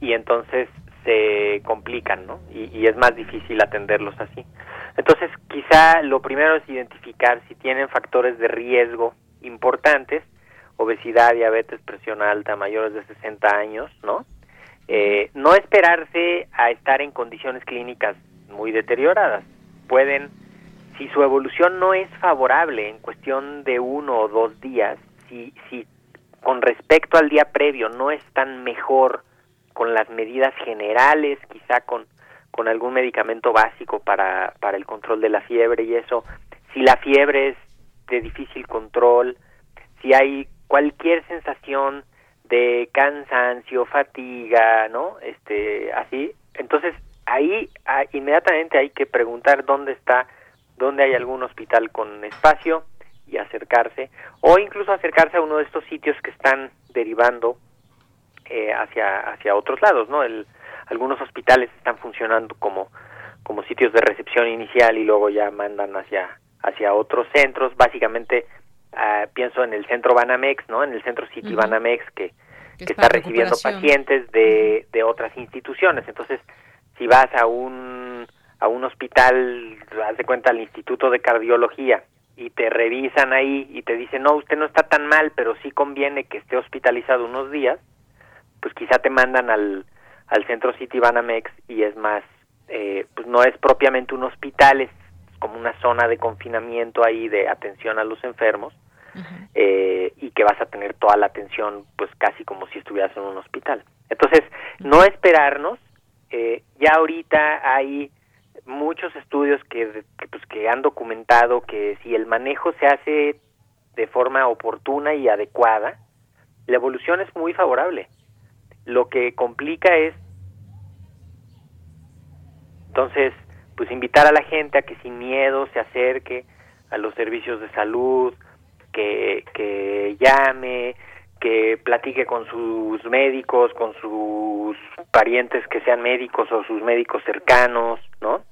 y entonces se complican, ¿no? Y, es más difícil atenderlos así. Entonces, quizá lo primero es identificar si tienen factores de riesgo importantes, obesidad, diabetes, presión alta, mayores de 60 años, ¿no? Eh, no esperarse a estar en condiciones clínicas muy deterioradas. Pueden si su evolución no es favorable en cuestión de uno o dos días, si, si con respecto al día previo no están mejor con las medidas generales, quizá con, con algún medicamento básico para, para el control de la fiebre y eso, si la fiebre es de difícil control, si hay cualquier sensación de cansancio, fatiga, ¿no? Este, así, entonces ahí ah, inmediatamente hay que preguntar dónde está donde hay algún hospital con espacio y acercarse, o incluso acercarse a uno de estos sitios que están derivando eh, hacia, hacia otros lados, ¿no? El, algunos hospitales están funcionando como, como sitios de recepción inicial y luego ya mandan hacia, hacia otros centros, básicamente uh, pienso en el centro Banamex, ¿no? En el centro City Banamex que, que, está recibiendo pacientes de, de otras instituciones. Entonces, si vas a un a un hospital, haz de cuenta al Instituto de Cardiología y te revisan ahí y te dicen, no, usted no está tan mal, pero sí conviene que esté hospitalizado unos días, pues quizá te mandan al, al centro City Banamex y es más, eh, pues no es propiamente un hospital, es como una zona de confinamiento ahí de atención a los enfermos eh, y que vas a tener toda la atención pues casi como si estuvieras en un hospital. Entonces, no esperarnos, eh, ya ahorita hay muchos estudios que, pues, que han documentado que si el manejo se hace de forma oportuna y adecuada, la evolución es muy favorable. Lo que complica es, entonces, pues invitar a la gente a que sin miedo se acerque a los servicios de salud, que, que llame, que platique con sus médicos, con sus parientes que sean médicos o sus médicos cercanos, ¿no?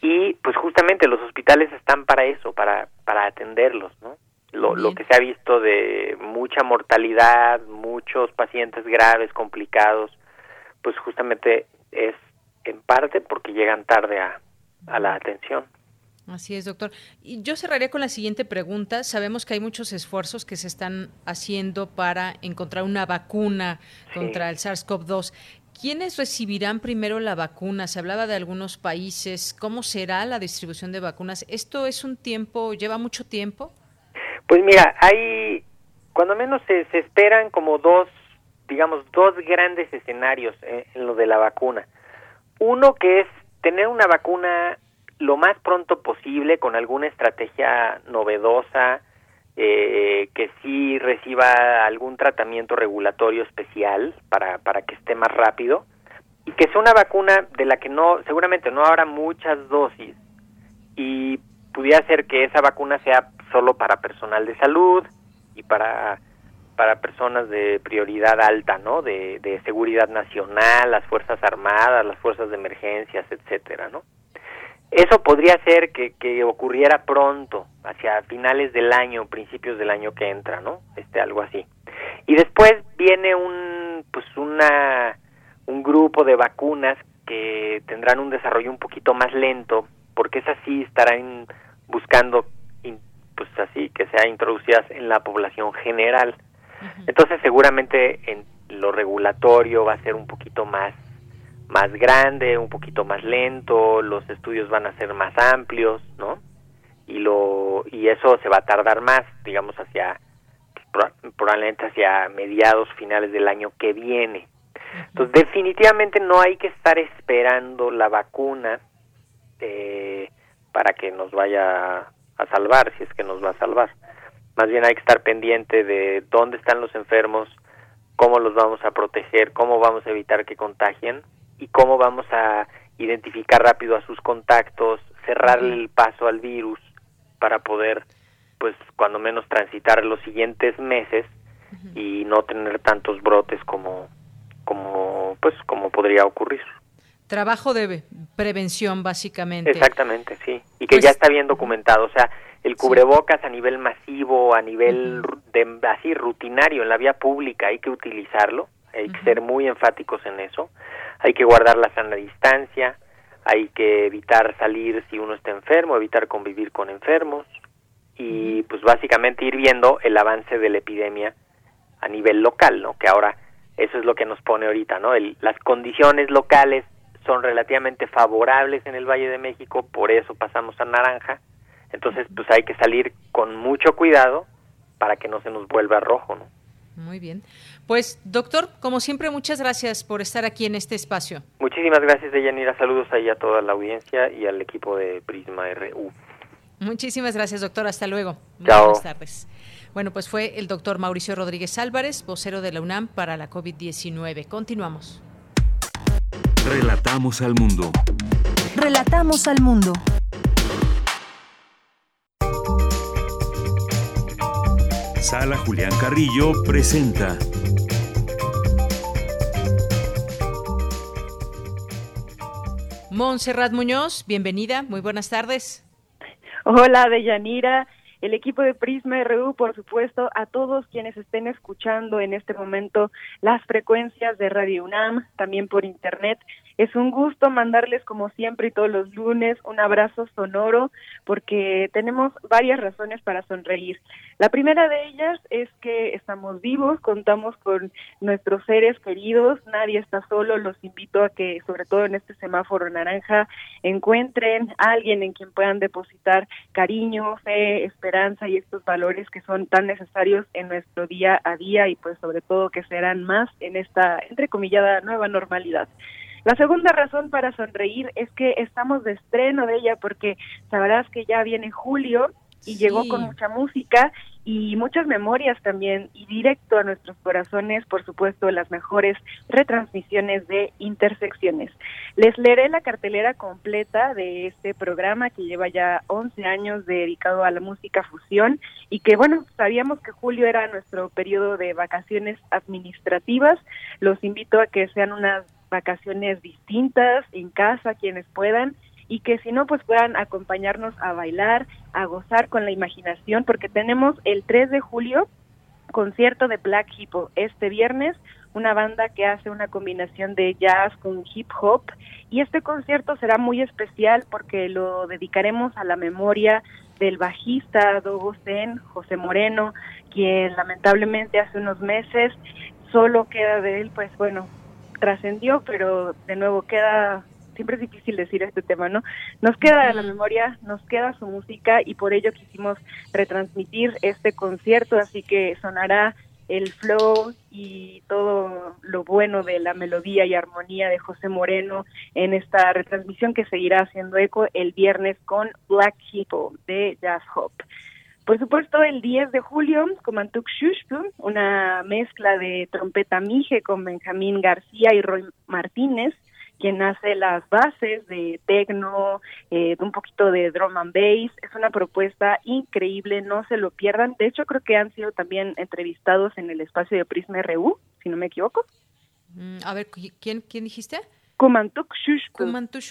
Y pues justamente los hospitales están para eso, para, para atenderlos, ¿no? Lo, lo que se ha visto de mucha mortalidad, muchos pacientes graves, complicados, pues justamente es en parte porque llegan tarde a, a la atención. Así es, doctor. Y yo cerraría con la siguiente pregunta. Sabemos que hay muchos esfuerzos que se están haciendo para encontrar una vacuna contra el SARS-CoV-2. ¿Quiénes recibirán primero la vacuna? Se hablaba de algunos países. ¿Cómo será la distribución de vacunas? ¿Esto es un tiempo, lleva mucho tiempo? Pues mira, hay, cuando menos se, se esperan como dos, digamos, dos grandes escenarios en, en lo de la vacuna. Uno que es tener una vacuna lo más pronto posible con alguna estrategia novedosa eh, que sí reciba algún tratamiento regulatorio especial para, para que esté más rápido y que sea una vacuna de la que no seguramente no habrá muchas dosis y pudiera ser que esa vacuna sea solo para personal de salud y para para personas de prioridad alta, ¿no? De, de seguridad nacional, las fuerzas armadas, las fuerzas de emergencias, etcétera, ¿no? Eso podría ser que, que ocurriera pronto, hacia finales del año, principios del año que entra, ¿no? Este algo así. Y después viene un pues una un grupo de vacunas que tendrán un desarrollo un poquito más lento, porque esas sí estarán buscando pues así que sea introducidas en la población general. Entonces seguramente en lo regulatorio va a ser un poquito más más grande, un poquito más lento, los estudios van a ser más amplios, ¿no? Y lo y eso se va a tardar más, digamos hacia probablemente hacia mediados finales del año que viene. Entonces definitivamente no hay que estar esperando la vacuna eh, para que nos vaya a salvar, si es que nos va a salvar. Más bien hay que estar pendiente de dónde están los enfermos, cómo los vamos a proteger, cómo vamos a evitar que contagien y cómo vamos a identificar rápido a sus contactos, cerrarle el paso al virus para poder, pues, cuando menos transitar los siguientes meses y no tener tantos brotes como, como, pues, como podría ocurrir. Trabajo de prevención, básicamente. Exactamente, sí. Y que ya está bien documentado. O sea, el cubrebocas a nivel masivo, a nivel de, así rutinario en la vía pública, hay que utilizarlo. Hay que ser muy enfáticos en eso hay que guardar la sana distancia, hay que evitar salir si uno está enfermo, evitar convivir con enfermos y pues básicamente ir viendo el avance de la epidemia a nivel local, ¿no? Que ahora eso es lo que nos pone ahorita, ¿no? El, las condiciones locales son relativamente favorables en el Valle de México, por eso pasamos a naranja. Entonces, pues hay que salir con mucho cuidado para que no se nos vuelva rojo, ¿no? Muy bien. Pues, doctor, como siempre, muchas gracias por estar aquí en este espacio. Muchísimas gracias, Deyanira. Saludos ahí a toda la audiencia y al equipo de Prisma RU. Muchísimas gracias, doctor. Hasta luego. Chao. Buenas tardes. Bueno, pues fue el doctor Mauricio Rodríguez Álvarez, vocero de la UNAM para la COVID-19. Continuamos. Relatamos al mundo. Relatamos al mundo. Sala Julián Carrillo presenta. Montserrat Muñoz, bienvenida, muy buenas tardes. Hola, Deyanira, el equipo de Prisma RU, por supuesto, a todos quienes estén escuchando en este momento las frecuencias de Radio UNAM, también por internet. Es un gusto mandarles, como siempre y todos los lunes, un abrazo sonoro porque tenemos varias razones para sonreír. La primera de ellas es que estamos vivos, contamos con nuestros seres queridos, nadie está solo, los invito a que, sobre todo en este semáforo naranja, encuentren a alguien en quien puedan depositar cariño, fe, esperanza y estos valores que son tan necesarios en nuestro día a día y pues sobre todo que serán más en esta entrecomillada nueva normalidad. La segunda razón para sonreír es que estamos de estreno de ella porque sabrás que ya viene julio y llegó con mucha música y muchas memorias también y directo a nuestros corazones, por supuesto, las mejores retransmisiones de intersecciones. Les leeré la cartelera completa de este programa que lleva ya 11 años dedicado a la música fusión y que bueno, sabíamos que julio era nuestro periodo de vacaciones administrativas. Los invito a que sean unas vacaciones distintas en casa quienes puedan y que si no, pues puedan acompañarnos a bailar, a gozar con la imaginación, porque tenemos el 3 de julio concierto de Black Hippo este viernes, una banda que hace una combinación de jazz con hip hop y este concierto será muy especial porque lo dedicaremos a la memoria del bajista Dogo Zen, José Moreno, quien lamentablemente hace unos meses solo queda de él, pues bueno, trascendió, pero de nuevo queda siempre es difícil decir este tema, ¿no? Nos queda la memoria, nos queda su música y por ello quisimos retransmitir este concierto, así que sonará el flow y todo lo bueno de la melodía y armonía de José Moreno en esta retransmisión que seguirá haciendo eco el viernes con Black People de Jazz Hop. Por supuesto, el 10 de julio, Comantuk Shushku, una mezcla de trompeta mije con Benjamín García y Roy Martínez, quien hace las bases de techno, eh, de un poquito de drum and bass. Es una propuesta increíble, no se lo pierdan. De hecho, creo que han sido también entrevistados en el espacio de Prisma RU, si no me equivoco. Mm, a ver, ¿quién, quién dijiste? Kumantuk Shushku.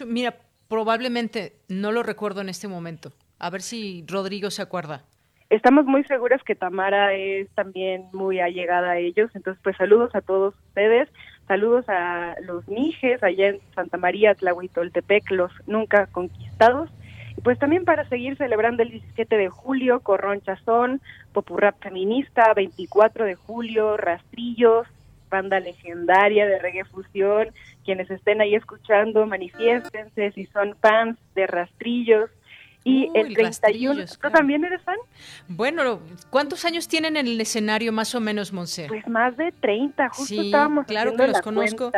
Mira, probablemente no lo recuerdo en este momento. A ver si Rodrigo se acuerda estamos muy seguras que Tamara es también muy allegada a ellos, entonces pues saludos a todos ustedes, saludos a los Mijes allá en Santa María, Tlahuitoltepec, los nunca conquistados, y pues también para seguir celebrando el 17 de julio, Corrón Chazón, Popurrap Feminista, 24 de julio, Rastrillos, banda legendaria de reggae fusión, quienes estén ahí escuchando, manifiéstense si son fans de Rastrillos, y el 31, ¿tú también eres fan? Bueno, ¿cuántos años tienen en el escenario más o menos, Monse? Pues más de 30, justo sí, estábamos claro que los conozco.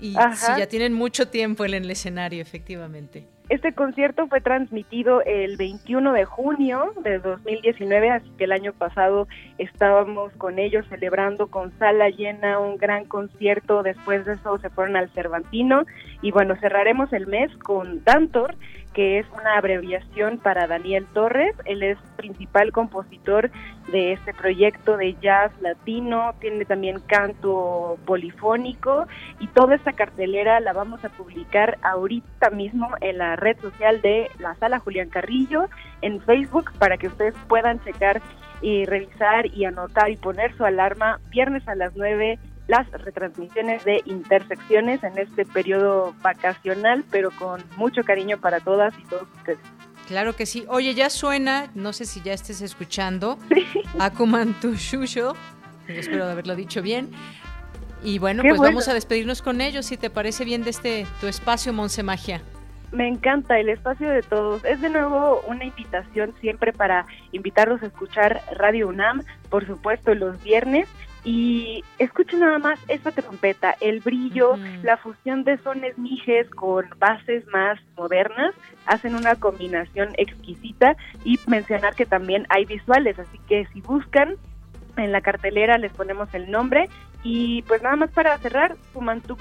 Y sí, ya tienen mucho tiempo en el escenario, efectivamente. Este concierto fue transmitido el 21 de junio de 2019, así que el año pasado estábamos con ellos celebrando con sala llena un gran concierto. Después de eso se fueron al Cervantino y bueno, cerraremos el mes con Dantor que es una abreviación para Daniel Torres. Él es principal compositor de este proyecto de jazz latino, tiene también canto polifónico y toda esta cartelera la vamos a publicar ahorita mismo en la red social de la sala Julián Carrillo en Facebook para que ustedes puedan checar y revisar y anotar y poner su alarma viernes a las 9 las retransmisiones de intersecciones en este periodo vacacional, pero con mucho cariño para todas y todos ustedes. Claro que sí. Oye, ya suena, no sé si ya estés escuchando, Akumantu Shusho, espero haberlo dicho bien. Y bueno, pues vamos a despedirnos con ellos, si te parece bien, de este tu espacio, Monse Magia. Me encanta el espacio de todos. Es de nuevo una invitación siempre para invitarlos a escuchar Radio UNAM, por supuesto los viernes, y escuchen nada más esa trompeta, el brillo, la fusión de sones mijes con bases más modernas, hacen una combinación exquisita y mencionar que también hay visuales, así que si buscan en la cartelera les ponemos el nombre y pues nada más para cerrar, Fumantuk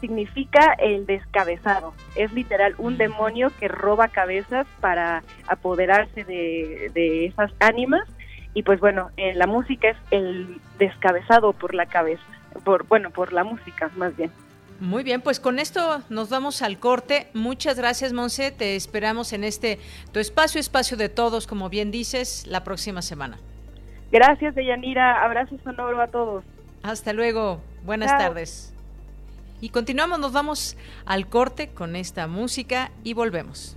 significa el descabezado, es literal un demonio que roba cabezas para apoderarse de, de esas ánimas y pues bueno, en la música es el descabezado por la cabeza, por bueno, por la música más bien. Muy bien, pues con esto nos vamos al corte. Muchas gracias, Monse. Te esperamos en este tu espacio, espacio de todos, como bien dices, la próxima semana. Gracias, Deyanira. Abrazo sonoro a todos. Hasta luego. Buenas tardes. Y continuamos, nos vamos al corte con esta música y volvemos.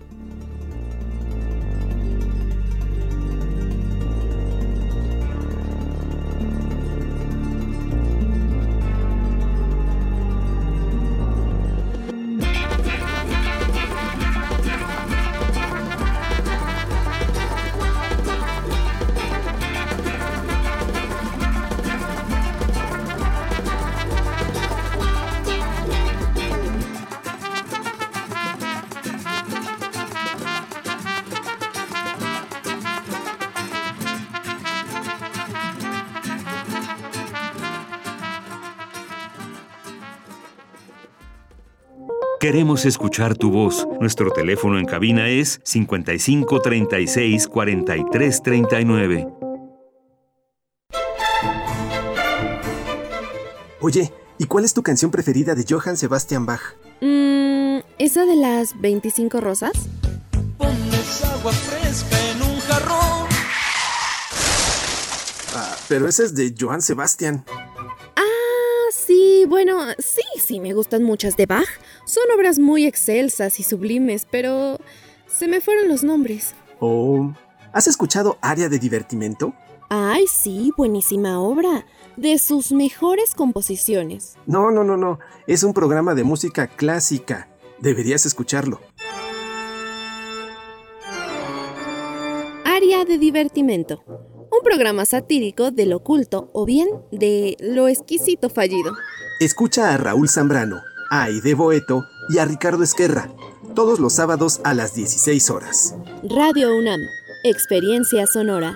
Queremos escuchar tu voz. Nuestro teléfono en cabina es 55 36 43 39. Oye, ¿y cuál es tu canción preferida de Johann Sebastian Bach? Mmm, ¿esa de las 25 rosas? Pones agua fresca en un jarrón. Ah, pero esa es de Johann Sebastian. Ah, sí, bueno, sí, sí, me gustan muchas de Bach. Son obras muy excelsas y sublimes, pero se me fueron los nombres. Oh, ¿has escuchado Área de Divertimento? Ay, sí, buenísima obra de sus mejores composiciones. No, no, no, no. Es un programa de música clásica. Deberías escucharlo. Área de divertimento. Un programa satírico del oculto o bien de lo exquisito fallido. Escucha a Raúl Zambrano, a Aide Boeto y a Ricardo Esquerra. Todos los sábados a las 16 horas. Radio UNAM. Experiencia sonora.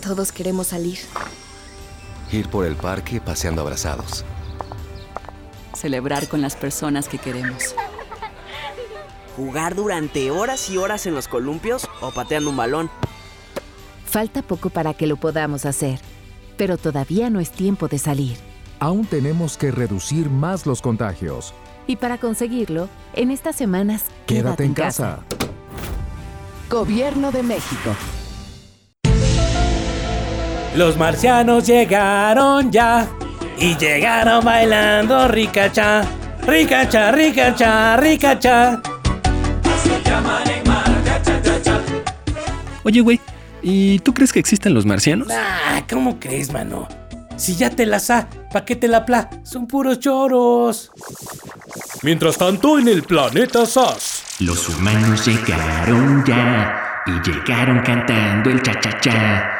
Todos queremos salir. Ir por el parque paseando abrazados. Celebrar con las personas que queremos. Jugar durante horas y horas en los columpios o pateando un balón. Falta poco para que lo podamos hacer, pero todavía no es tiempo de salir. Aún tenemos que reducir más los contagios. Y para conseguirlo, en estas semanas, quédate, en casa. Gobierno de México. Los marcianos llegaron ya y llegaron bailando ricacha, ricacha, ricacha, ricacha. Oye, güey, ¿y tú crees que existen los marcianos? Ah, ¿cómo crees, mano? Si ya te la sa, ¿pa' qué te la pla? Son puros choros. Mientras tanto, en el planeta SAS. Los humanos llegaron ya y llegaron cantando el cha-cha-cha.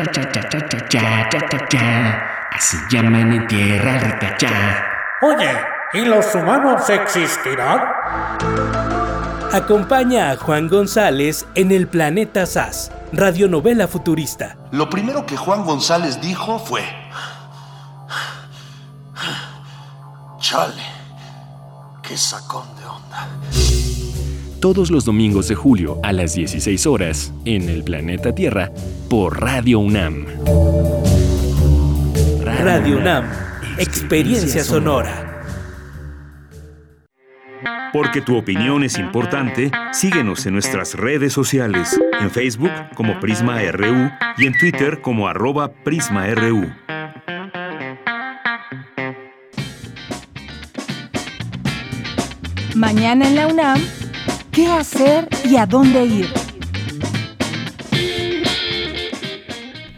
Cha cha cha cha cha cha cha cha cha. Así llaman en tierra rica cha. Oye, ¿y los humanos existirán? Acompaña a Juan González en el planeta SAS, radionovela futurista. Lo primero que Juan González dijo fue: Chale, qué sacón de onda. Todos los domingos de julio a las 16 horas en el planeta Tierra por Radio UNAM. Radio UNAM, experiencia sonora. Porque tu opinión es importante, síguenos en nuestras redes sociales, en Facebook como Prisma RU y en Twitter como arroba PrismaRU. Mañana en la UNAM, ¿qué hacer y a dónde ir?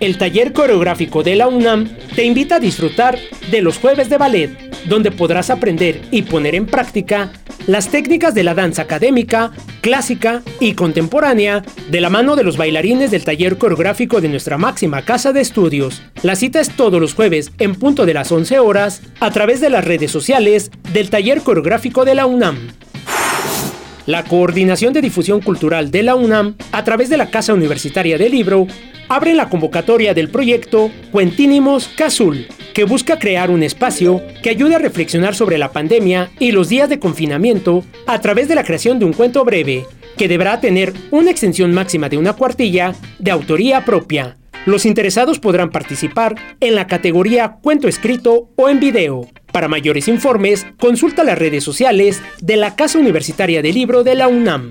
El taller coreográfico de la UNAM te invita a disfrutar de los jueves de ballet, donde podrás aprender y poner en práctica las técnicas de la danza académica, clásica y contemporánea de la mano de los bailarines del taller coreográfico de nuestra máxima casa de estudios. La cita es todos los jueves en punto de las 11 horas a través de las redes sociales del taller coreográfico de la UNAM. La Coordinación de Difusión Cultural de la UNAM, a través de la Casa Universitaria del Libro, abre la convocatoria del proyecto Cuentínimos Cazul, que busca crear un espacio que ayude a reflexionar sobre la pandemia y los días de confinamiento a través de la creación de un cuento breve, que deberá tener una extensión máxima de una cuartilla de autoría propia. Los interesados podrán participar en la categoría cuento escrito o en video. Para mayores informes, consulta las redes sociales de la Casa Universitaria del Libro de la UNAM.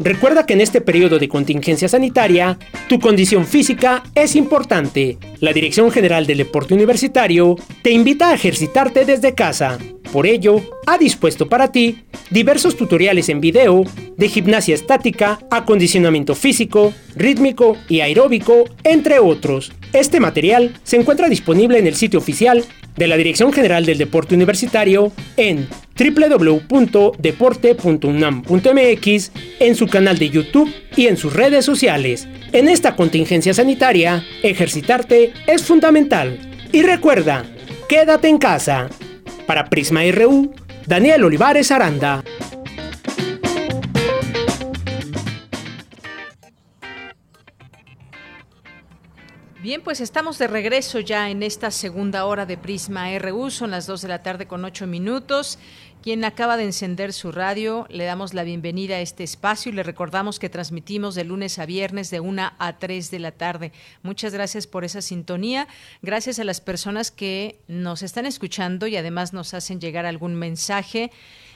Recuerda que en este periodo de contingencia sanitaria, tu condición física es importante. La Dirección General del Deporte Universitario te invita a ejercitarte desde casa. Por ello, ha dispuesto para ti diversos tutoriales en video de gimnasia estática, acondicionamiento físico, rítmico y aeróbico, entre otros. Este material se encuentra disponible en el sitio oficial de la Dirección General del Deporte Universitario en www.deporte.unam.mx, en su canal de YouTube y en sus redes sociales. En esta contingencia sanitaria, ejercitarte es fundamental. Y recuerda, quédate en casa. Para Prisma RU, Daniel Olivares Aranda. Bien, pues estamos de regreso ya en esta segunda hora de Prisma RU, son las 2 de la tarde con 8 minutos. Quien acaba de encender su radio, le damos la bienvenida a este espacio y le recordamos que transmitimos de lunes a viernes de 1 a 3 de la tarde. Muchas gracias por esa sintonía. Gracias a las personas que nos están escuchando y además nos hacen llegar algún mensaje.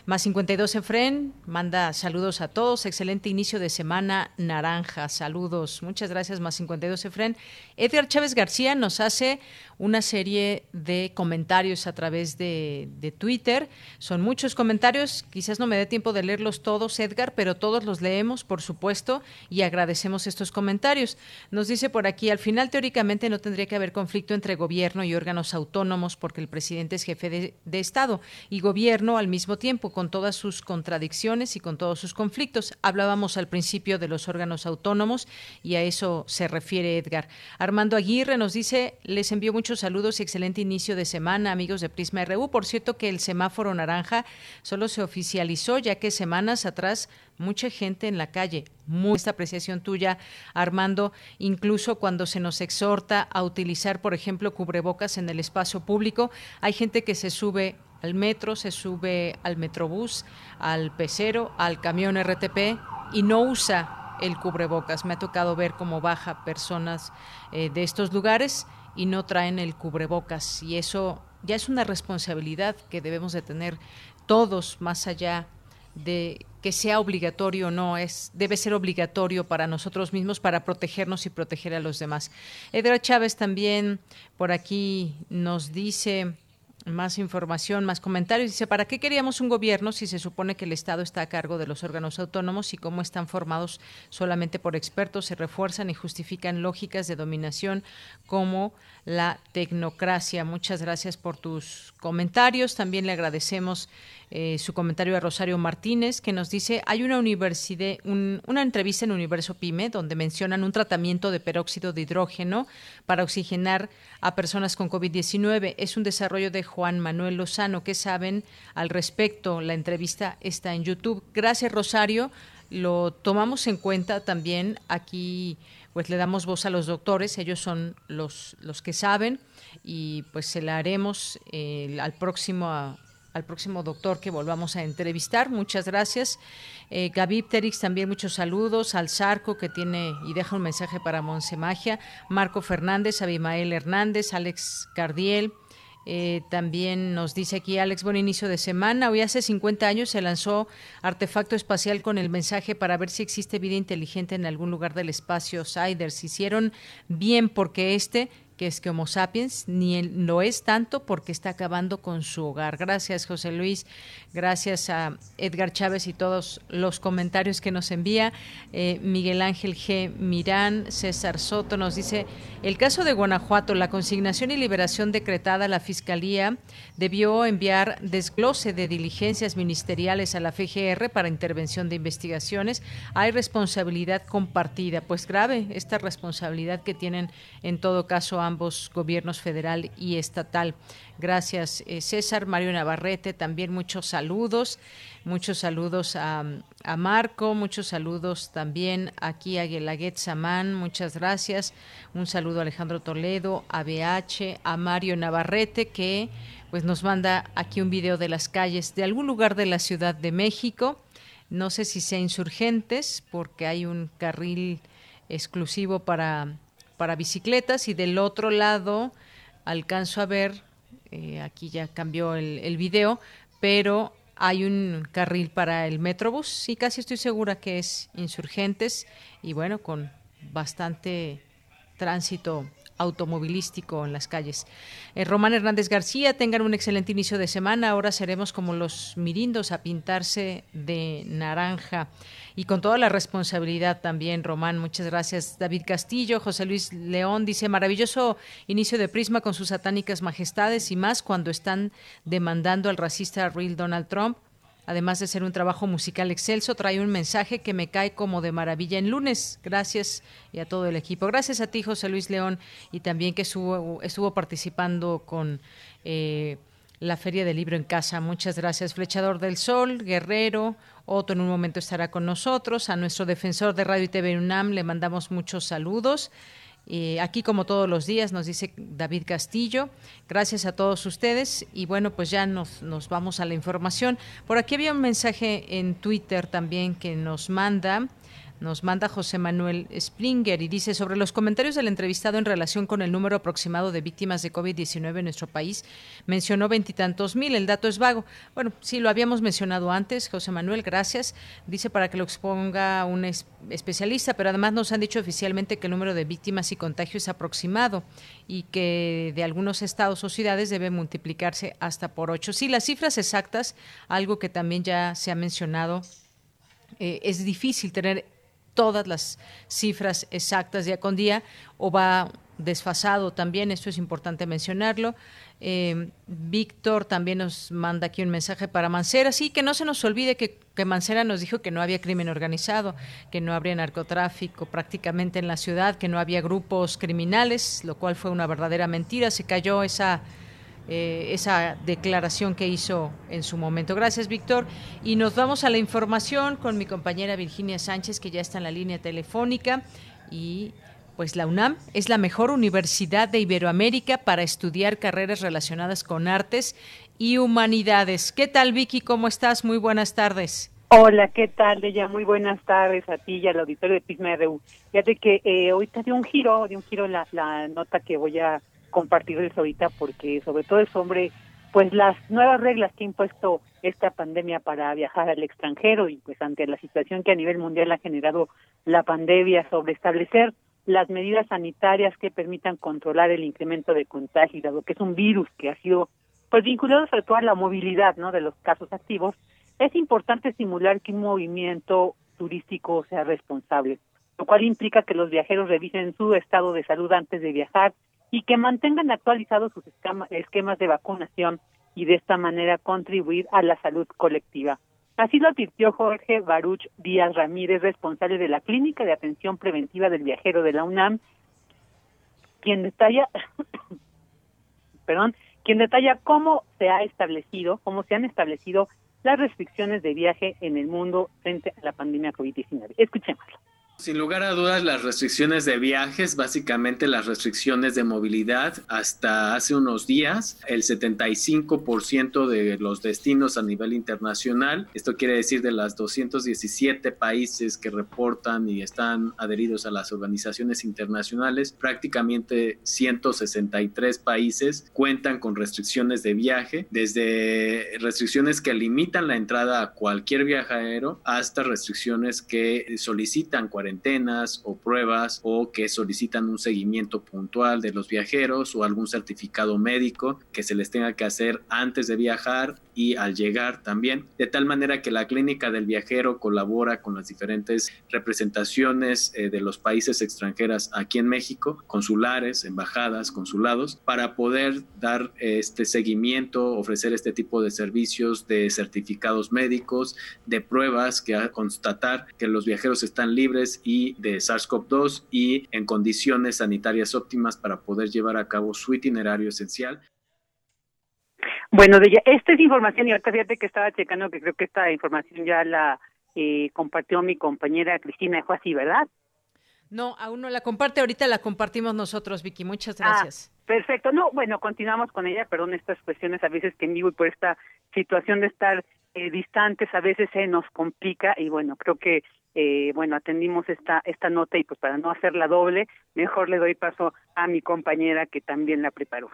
Más 52 Efren manda saludos a todos. Excelente inicio de semana naranja. Saludos. Muchas gracias, más 52 Efren. Edgar Chávez García nos hace una serie de comentarios a través de, Twitter. Son muchos comentarios, quizás no me dé tiempo de leerlos todos, Edgar, pero todos los leemos, por supuesto, y agradecemos estos comentarios. Nos dice por aquí, al final teóricamente no tendría que haber conflicto entre gobierno y órganos autónomos porque el presidente es jefe de, Estado y gobierno al mismo tiempo, con todas sus contradicciones y con todos sus conflictos. Hablábamos al principio de los órganos autónomos y a eso se refiere Edgar. Armando Aguirre nos dice, les envío muchos saludos y excelente inicio de semana, amigos de Prisma RU. Por cierto que el semáforo naranja solo se oficializó ya que semanas atrás mucha gente en la calle. Muy esta apreciación tuya, Armando, incluso cuando se nos exhorta a utilizar, por ejemplo, cubrebocas en el espacio público, hay gente que se sube al metro, se sube al metrobús, al pecero, al camión RTP y no usa el cubrebocas. Me ha tocado ver cómo baja personas eh, de estos lugares y no traen el cubrebocas y eso ya es una responsabilidad que debemos de tener todos más allá de que sea obligatorio o no, es, debe ser obligatorio para nosotros mismos para protegernos y proteger a los demás. Edra Chávez también por aquí nos dice más información, más comentarios. Dice, ¿para qué queríamos un gobierno si se supone que el Estado está a cargo de los órganos autónomos y cómo están formados solamente por expertos, se refuerzan y justifican lógicas de dominación como la tecnocracia? Muchas gracias por tus comentarios. También le agradecemos eh, su comentario a Rosario Martínez, que nos dice, hay una, universidad, una entrevista en Universo Pyme donde mencionan un tratamiento de peróxido de hidrógeno para oxigenar a personas con COVID-19. Es un desarrollo de Juan Manuel Lozano. ¿Qué saben al respecto? La entrevista está en YouTube. Gracias, Rosario. Lo tomamos en cuenta también aquí pues le damos voz a los doctores, ellos son los, los que saben y pues se la haremos eh, al próximo al próximo doctor que volvamos a entrevistar. Muchas gracias. Eh, también muchos saludos. Al Zarco, que tiene y deja un mensaje para Magia. Marco Fernández, Abimael Hernández, Alex Cardiel. Eh, también nos dice aquí Alex, buen inicio de semana. Hoy hace 50 años se lanzó artefacto espacial con el mensaje para ver si existe vida inteligente en algún lugar del espacio. Siders hicieron bien porque este que es que Homo sapiens ni lo es tanto porque está acabando con su hogar. Gracias, José Luis. Gracias a Edgar Chávez y todos los comentarios que nos envía. Eh, Miguel Ángel G. Mirán, César Soto nos dice, el caso de Guanajuato, la consignación y liberación decretada, la Fiscalía debió enviar desglose de diligencias ministeriales a la FGR para intervención de investigaciones. Hay responsabilidad compartida, pues grave esta responsabilidad que tienen en todo caso ambos gobiernos federal y estatal. Gracias, eh, César. Mario Navarrete, también muchos saludos. Muchos saludos a, Marco, muchos saludos también aquí a Guelaguet Samán, muchas gracias. Un saludo a Alejandro Toledo, a BH, a Mario Navarrete, que pues nos manda aquí un video de las calles de algún lugar de la Ciudad de México. No sé si sea insurgentes, porque hay un carril exclusivo para para bicicletas y del otro lado alcanzo a ver, eh, aquí ya cambió el, el video, pero hay un carril para el Metrobús y casi estoy segura que es Insurgentes y bueno, con bastante tránsito automovilístico en las calles. Eh, Román Hernández García, tengan un excelente inicio de semana. Ahora seremos como los mirindos a pintarse de naranja y con toda la responsabilidad también, Román. Muchas gracias. David Castillo, José Luis León dice, maravilloso inicio de Prisma con sus satánicas majestades y más cuando están demandando al racista real Donald Trump. Además de ser un trabajo musical excelso, trae un mensaje que me cae como de maravilla en lunes. Gracias y a todo el equipo. Gracias a ti, José Luis León, y también que estuvo, estuvo participando con eh, la Feria del Libro en Casa. Muchas gracias, Flechador del Sol, Guerrero. Otto en un momento estará con nosotros. A nuestro defensor de Radio y TV UNAM le mandamos muchos saludos. Eh, aquí como todos los días nos dice David Castillo. Gracias a todos ustedes y bueno, pues ya nos, nos vamos a la información. Por aquí había un mensaje en Twitter también que nos manda nos manda José Manuel Springer y dice sobre los comentarios del entrevistado en relación con el número aproximado de víctimas de COVID-19 en nuestro país. Mencionó veintitantos mil, el dato es vago. Bueno, sí, lo habíamos mencionado antes, José Manuel, gracias. Dice para que lo exponga un especialista, pero además nos han dicho oficialmente que el número de víctimas y contagios es aproximado y que de algunos estados o ciudades debe multiplicarse hasta por ocho. Sí, las cifras exactas, algo que también ya se ha mencionado eh, es difícil tener todas las cifras exactas día con día o va desfasado también, esto es importante mencionarlo. Eh, Víctor también nos manda aquí un mensaje para Mancera, sí, que no se nos olvide que, que, Mancera nos dijo que no había crimen organizado, que no habría narcotráfico prácticamente en la ciudad, que no había grupos criminales, lo cual fue una verdadera mentira, se cayó esa eh, esa declaración que hizo en su momento. Gracias, Víctor. Y nos vamos a la información con mi compañera Virginia Sánchez, que ya está en la línea telefónica. Y pues la UNAM es la mejor universidad de Iberoamérica para estudiar carreras relacionadas con artes y humanidades. ¿Qué tal, Vicky? ¿Cómo estás? Muy buenas tardes. Hola, ¿qué tal, ya Muy buenas tardes a ti y al auditorio de Pisma RU. Fíjate que eh, ahorita dio un giro, de un giro la nota que voy a compartirles ahorita porque sobre todo es sobre pues las nuevas reglas que ha impuesto esta pandemia para viajar al extranjero y pues ante la situación que a nivel mundial ha generado la pandemia sobre establecer las medidas sanitarias que permitan controlar el incremento de contagio dado que es un virus que ha sido pues vinculado sobre todo a la movilidad no de los casos activos es importante estimular que un movimiento turístico sea responsable lo cual implica que los viajeros revisen su estado de salud antes de viajar y que mantengan actualizados sus esquemas de vacunación y de esta manera contribuir a la salud colectiva. Así lo advirtió Jorge Baruch Díaz Ramírez, responsable de la Clínica de Atención Preventiva del Viajero de la UNAM, quien detalla, perdón, quien detalla cómo se ha establecido, cómo se han establecido las restricciones de viaje en el mundo frente a la pandemia COVID-19. Escuchémoslo. Sin lugar a dudas, las restricciones de viajes, básicamente las restricciones de movilidad, hasta hace unos días, el 75% de los destinos a nivel internacional, esto quiere decir de las 217 países que reportan y están adheridos a las organizaciones internacionales, prácticamente 163 países cuentan con restricciones de viaje, desde restricciones que limitan la entrada a cualquier viajero hasta restricciones que solicitan cuarentena cuarentenas o pruebas o que solicitan un seguimiento puntual de los viajeros o algún certificado médico que se les tenga que hacer antes de viajar y al llegar también, de tal manera que la clínica del viajero colabora con las diferentes representaciones eh, de los países extranjeras aquí en México, consulares, embajadas, consulados, para poder dar este seguimiento, ofrecer este tipo de servicios de certificados médicos, de pruebas que constatar que los viajeros están libres y de SARS-CoV-2 y en condiciones sanitarias óptimas para poder llevar a cabo su itinerario esencial. Bueno, de esta es información y ahorita fíjate que estaba checando que creo que esta información ya la eh, compartió mi compañera Cristina fue así, ¿verdad? No, aún no la comparte, ahorita la compartimos nosotros, Vicky, muchas ah, gracias. perfecto, no, bueno, continuamos con ella, perdón, estas cuestiones a veces que en vivo y por esta situación de estar eh, distantes a veces se nos complica y bueno, creo que eh, bueno, atendimos esta esta nota y pues para no hacerla doble, mejor le doy paso a mi compañera que también la preparó.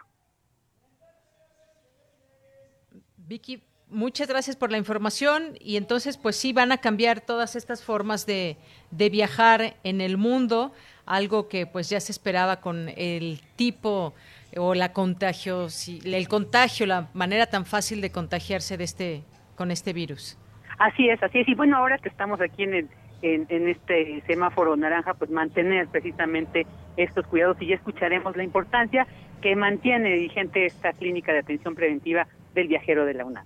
Vicky, muchas gracias por la información y entonces pues sí van a cambiar todas estas formas de, de viajar en el mundo, algo que pues ya se esperaba con el tipo o la contagio, el contagio, la manera tan fácil de contagiarse de este con este virus. Así es, así es. Y bueno, ahora que estamos aquí en, en, este semáforo naranja, pues mantener precisamente estos cuidados y ya escucharemos la importancia que mantiene vigente esta clínica de atención preventiva del viajero de la UNAM.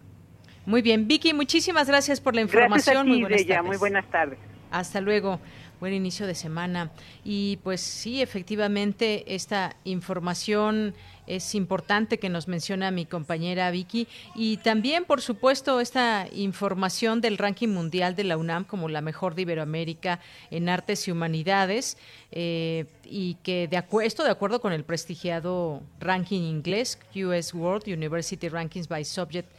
Muy bien, Vicky, muchísimas gracias por la información. Muy buenas Muy buenas tardes. Hasta luego buen inicio de semana. Y pues sí, efectivamente, esta información es importante que nos menciona mi compañera Vicky. Y también, por supuesto, esta información del ranking mundial de la UNAM como la mejor de Iberoamérica en artes y humanidades. Eh, y que de esto de acuerdo con el prestigiado ranking inglés, US World University Rankings by Subject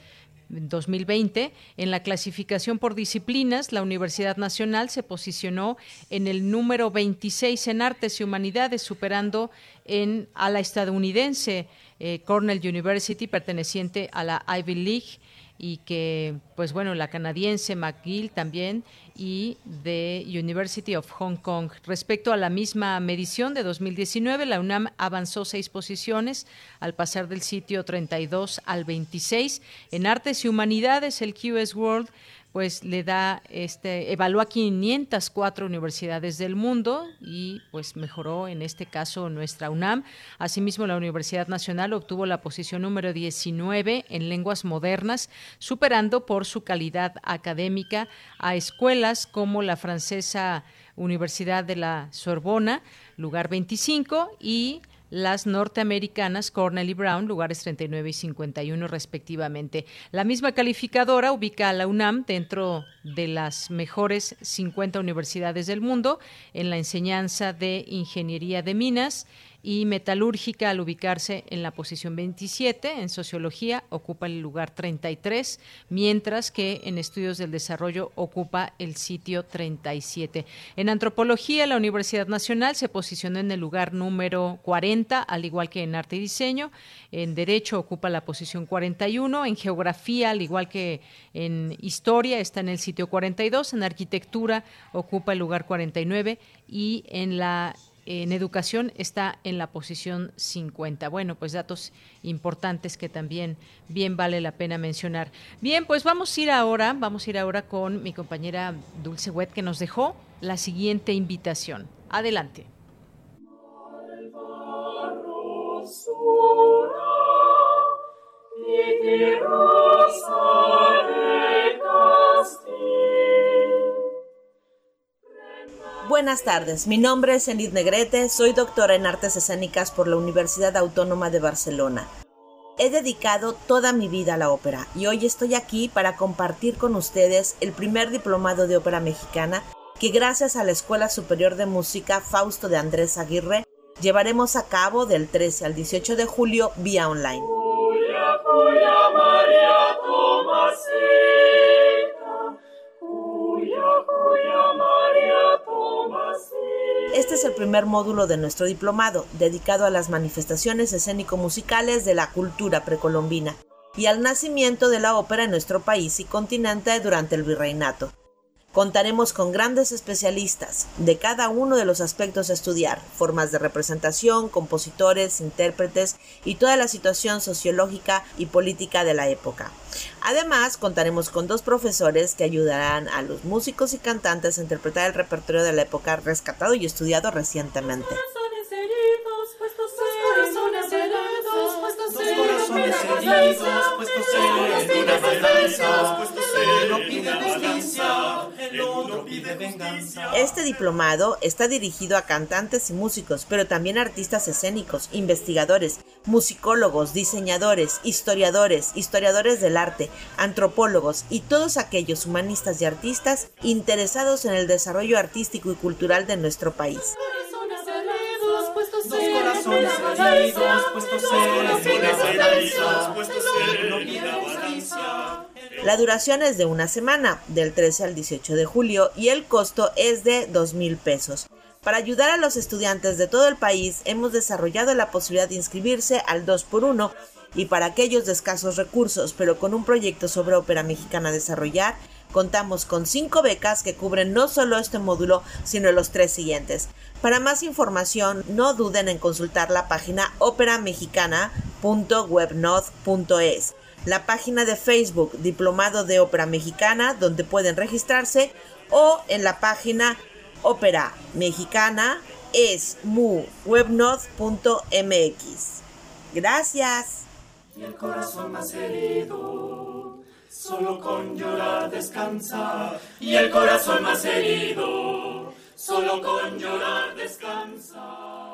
2020. En la clasificación por disciplinas, la Universidad Nacional se posicionó en el número 26 en artes y humanidades, superando en, a la estadounidense eh, Cornell University, perteneciente a la Ivy League y que, pues bueno, la canadiense McGill también y de University of Hong Kong. Respecto a la misma medición de 2019, la UNAM avanzó seis posiciones al pasar del sitio 32 al 26. En Artes y Humanidades, el QS World pues le da este evalúa 504 universidades del mundo y pues mejoró en este caso nuestra UNAM. Asimismo la Universidad Nacional obtuvo la posición número 19 en lenguas modernas, superando por su calidad académica a escuelas como la francesa Universidad de la Sorbona, lugar 25 y las norteamericanas Cornell y Brown, lugares 39 y 51 respectivamente. La misma calificadora ubica a la UNAM dentro de las mejores 50 universidades del mundo en la enseñanza de ingeniería de minas y metalúrgica al ubicarse en la posición 27, en sociología ocupa el lugar 33, mientras que en estudios del desarrollo ocupa el sitio 37. En antropología, la Universidad Nacional se posicionó en el lugar número 40, al igual que en arte y diseño. En derecho ocupa la posición 41, en geografía, al igual que en historia, está en el sitio 42, en arquitectura ocupa el lugar 49 y en la en educación está en la posición 50. Bueno, pues datos importantes que también bien vale la pena mencionar. Bien, pues vamos a ir ahora, vamos a ir ahora con mi compañera Dulce Wet que nos dejó la siguiente invitación. Adelante. Buenas tardes, mi nombre es Enid Negrete, soy doctora en artes escénicas por la Universidad Autónoma de Barcelona. He dedicado toda mi vida a la ópera y hoy estoy aquí para compartir con ustedes el primer diplomado de ópera mexicana que gracias a la Escuela Superior de Música Fausto de Andrés Aguirre llevaremos a cabo del 13 al 18 de julio vía online. Este es el primer módulo de nuestro diplomado, dedicado a las manifestaciones escénico-musicales de la cultura precolombina y al nacimiento de la ópera en nuestro país y continente durante el virreinato. Contaremos con grandes especialistas de cada uno de los aspectos a estudiar, formas de representación, compositores, intérpretes y toda la situación sociológica y política de la época. Además, contaremos con dos profesores que ayudarán a los músicos y cantantes a interpretar el repertorio de la época rescatado y estudiado recientemente. Este diplomado está dirigido a cantantes y músicos, pero también a artistas escénicos, investigadores, musicólogos, diseñadores, historiadores, historiadores del arte, antropólogos y todos aquellos humanistas y artistas interesados en el desarrollo artístico y cultural de nuestro país. La duración es de una semana, del 13 al 18 de julio, y el costo es de 2 mil pesos. Para ayudar a los estudiantes de todo el país, hemos desarrollado la posibilidad de inscribirse al 2 por 1 Y para aquellos de escasos recursos, pero con un proyecto sobre ópera mexicana desarrollar, contamos con cinco becas que cubren no solo este módulo, sino los tres siguientes. Para más información, no duden en consultar la página operamexicana.webnod.es, la página de Facebook Diplomado de Ópera Mexicana, donde pueden registrarse, o en la página Ópera Mexicana es muwebnod.mx. Gracias. Y el corazón más herido, solo con llorar descansa. Y el corazón más herido, solo con llorar descansa.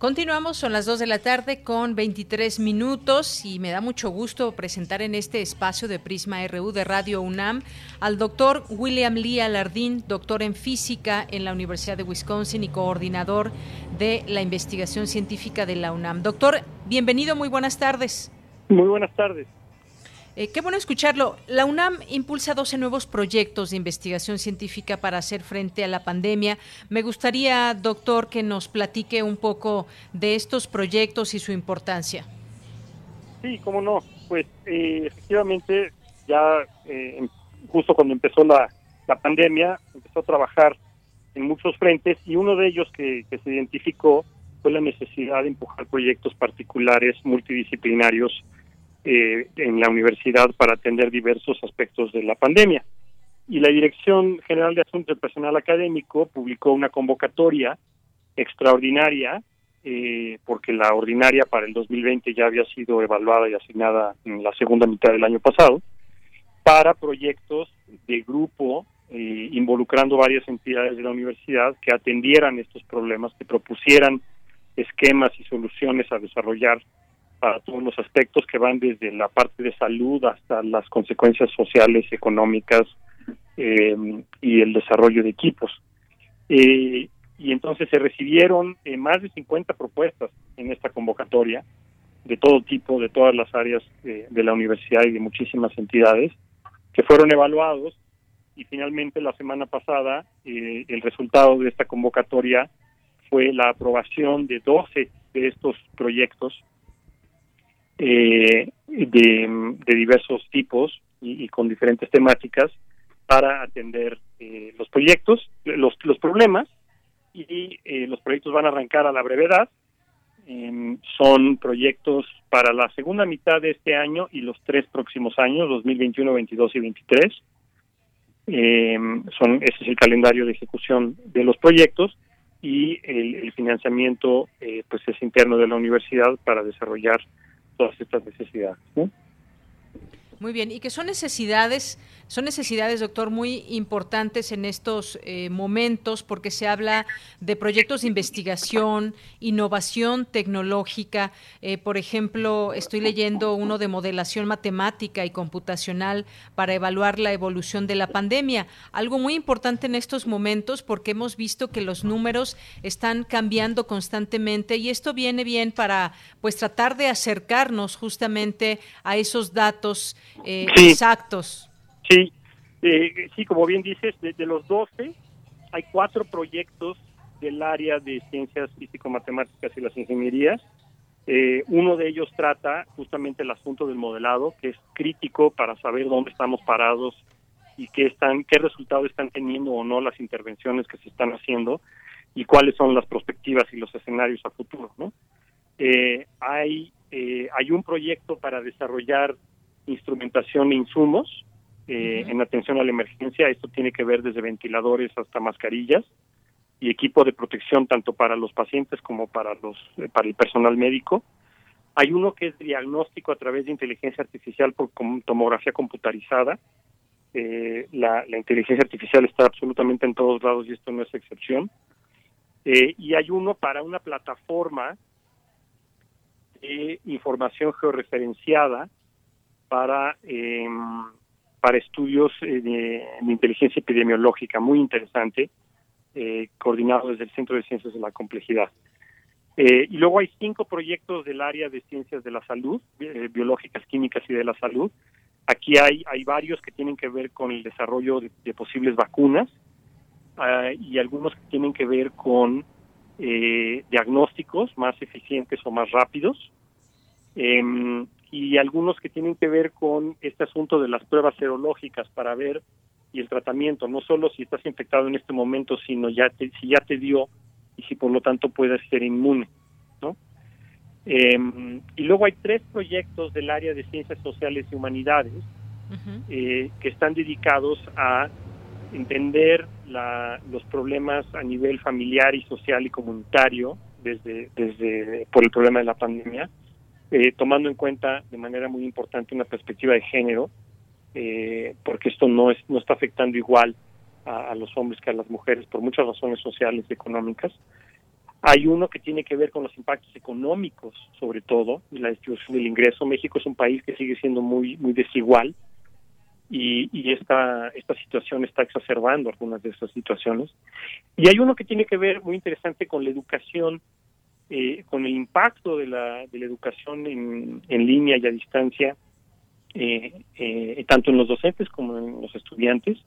Continuamos, son las 2 de la tarde con 23 minutos y me da mucho gusto presentar en este espacio de Prisma RU de Radio UNAM al doctor William Lee Alardín, doctor en física en la Universidad de Wisconsin y coordinador de la investigación científica de la UNAM. Doctor, bienvenido, muy buenas tardes. Muy buenas tardes. Eh, qué bueno escucharlo. La UNAM impulsa 12 nuevos proyectos de investigación científica para hacer frente a la pandemia. Me gustaría, doctor, que nos platique un poco de estos proyectos y su importancia. Sí, cómo no. Pues eh, efectivamente, ya eh, justo cuando empezó la, la, pandemia, empezó a trabajar en muchos frentes y uno de ellos que, que se identificó fue la necesidad de empujar proyectos particulares multidisciplinarios eh, en la universidad para atender diversos aspectos de la pandemia. Y la Dirección General de Asuntos del Personal Académico publicó una convocatoria extraordinaria, eh, porque la ordinaria para el 2020 ya había sido evaluada y asignada en la segunda mitad del año pasado, para proyectos de grupo eh, involucrando varias entidades de la universidad que atendieran estos problemas, que propusieran esquemas y soluciones a desarrollar para todos los aspectos que van desde la parte de salud hasta las consecuencias sociales, económicas eh, y el desarrollo de equipos. Eh, y entonces se recibieron eh, más de 50 propuestas en esta convocatoria de todo tipo, de todas las áreas de la universidad y de muchísimas entidades, que fueron evaluados y finalmente la semana pasada el resultado de esta convocatoria fue la aprobación de 12 de estos proyectos eh, de, diversos tipos y, con diferentes temáticas para atender eh, los proyectos, los, los problemas, y eh, los proyectos van a arrancar a la brevedad. Em, son proyectos para la segunda mitad de este año y los tres próximos años, 2021, 22 y 23. Em, son, ese es el calendario de ejecución de los proyectos y el, el financiamiento pues es interno de la universidad para desarrollar todas estas necesidades. Muy bien, y que son necesidades son necesidades, doctor, muy importantes en estos eh, momentos porque se habla de proyectos de investigación, innovación tecnológica. Eh, por ejemplo, estoy leyendo uno de modelación matemática y computacional para evaluar la evolución de la pandemia. Algo muy importante en estos momentos porque hemos visto que los números están cambiando constantemente y esto viene bien para pues tratar de acercarnos justamente a esos datos eh, exactos. Sí, eh, sí, como bien dices, de, los 12 hay cuatro proyectos del área de ciencias físico-matemáticas y las ingenierías. Eh, uno de ellos trata justamente el asunto del modelado, que es crítico para saber dónde estamos parados y qué están, qué resultados están teniendo o no las intervenciones que se están haciendo y cuáles son las perspectivas y los escenarios a futuro. ¿no? Eh, hay, hay un proyecto para desarrollar instrumentación e insumos eh, en atención a la emergencia. Esto tiene que ver desde ventiladores hasta mascarillas y equipo de protección tanto para los pacientes como para los eh, para el personal médico. Hay uno que es diagnóstico a través de inteligencia artificial por tomografía computarizada. Eh, la, inteligencia artificial está absolutamente en todos lados y esto no es excepción. y hay uno para una plataforma de información georreferenciada para eh, para estudios eh, de, inteligencia epidemiológica, muy interesante, eh, coordinado desde el Centro de Ciencias de la Complejidad. Eh, y luego hay cinco proyectos del área de ciencias de la salud, eh, biológicas, químicas y de la salud. Aquí hay, hay varios que tienen que ver con el desarrollo de, posibles vacunas ah, y algunos que tienen que ver con eh, diagnósticos más eficientes o más rápidos. Y algunos que tienen que ver con este asunto de las pruebas serológicas para ver y el tratamiento, no solo si estás infectado en este momento, sino ya te, si ya te dio y si por lo tanto puedes ser inmune, ¿no? Em, y luego hay tres proyectos del área de ciencias sociales y humanidades eh, que están dedicados a entender los problemas a nivel familiar y social y comunitario desde, desde por el problema de la pandemia, eh, tomando en cuenta de manera muy importante una perspectiva de género, eh, porque esto no, es, no está afectando igual a, los hombres que a las mujeres por muchas razones sociales y económicas. Hay uno que tiene que ver con los impactos económicos, sobre todo, y la distribución del ingreso. México es un país que sigue siendo muy, muy desigual y, esta, esta situación está exacerbando algunas de esas situaciones. Y hay uno que tiene que ver muy interesante con la educación, eh, con el impacto de la, de la educación en, en línea y a distancia, eh, eh, tanto en los docentes como en los estudiantes,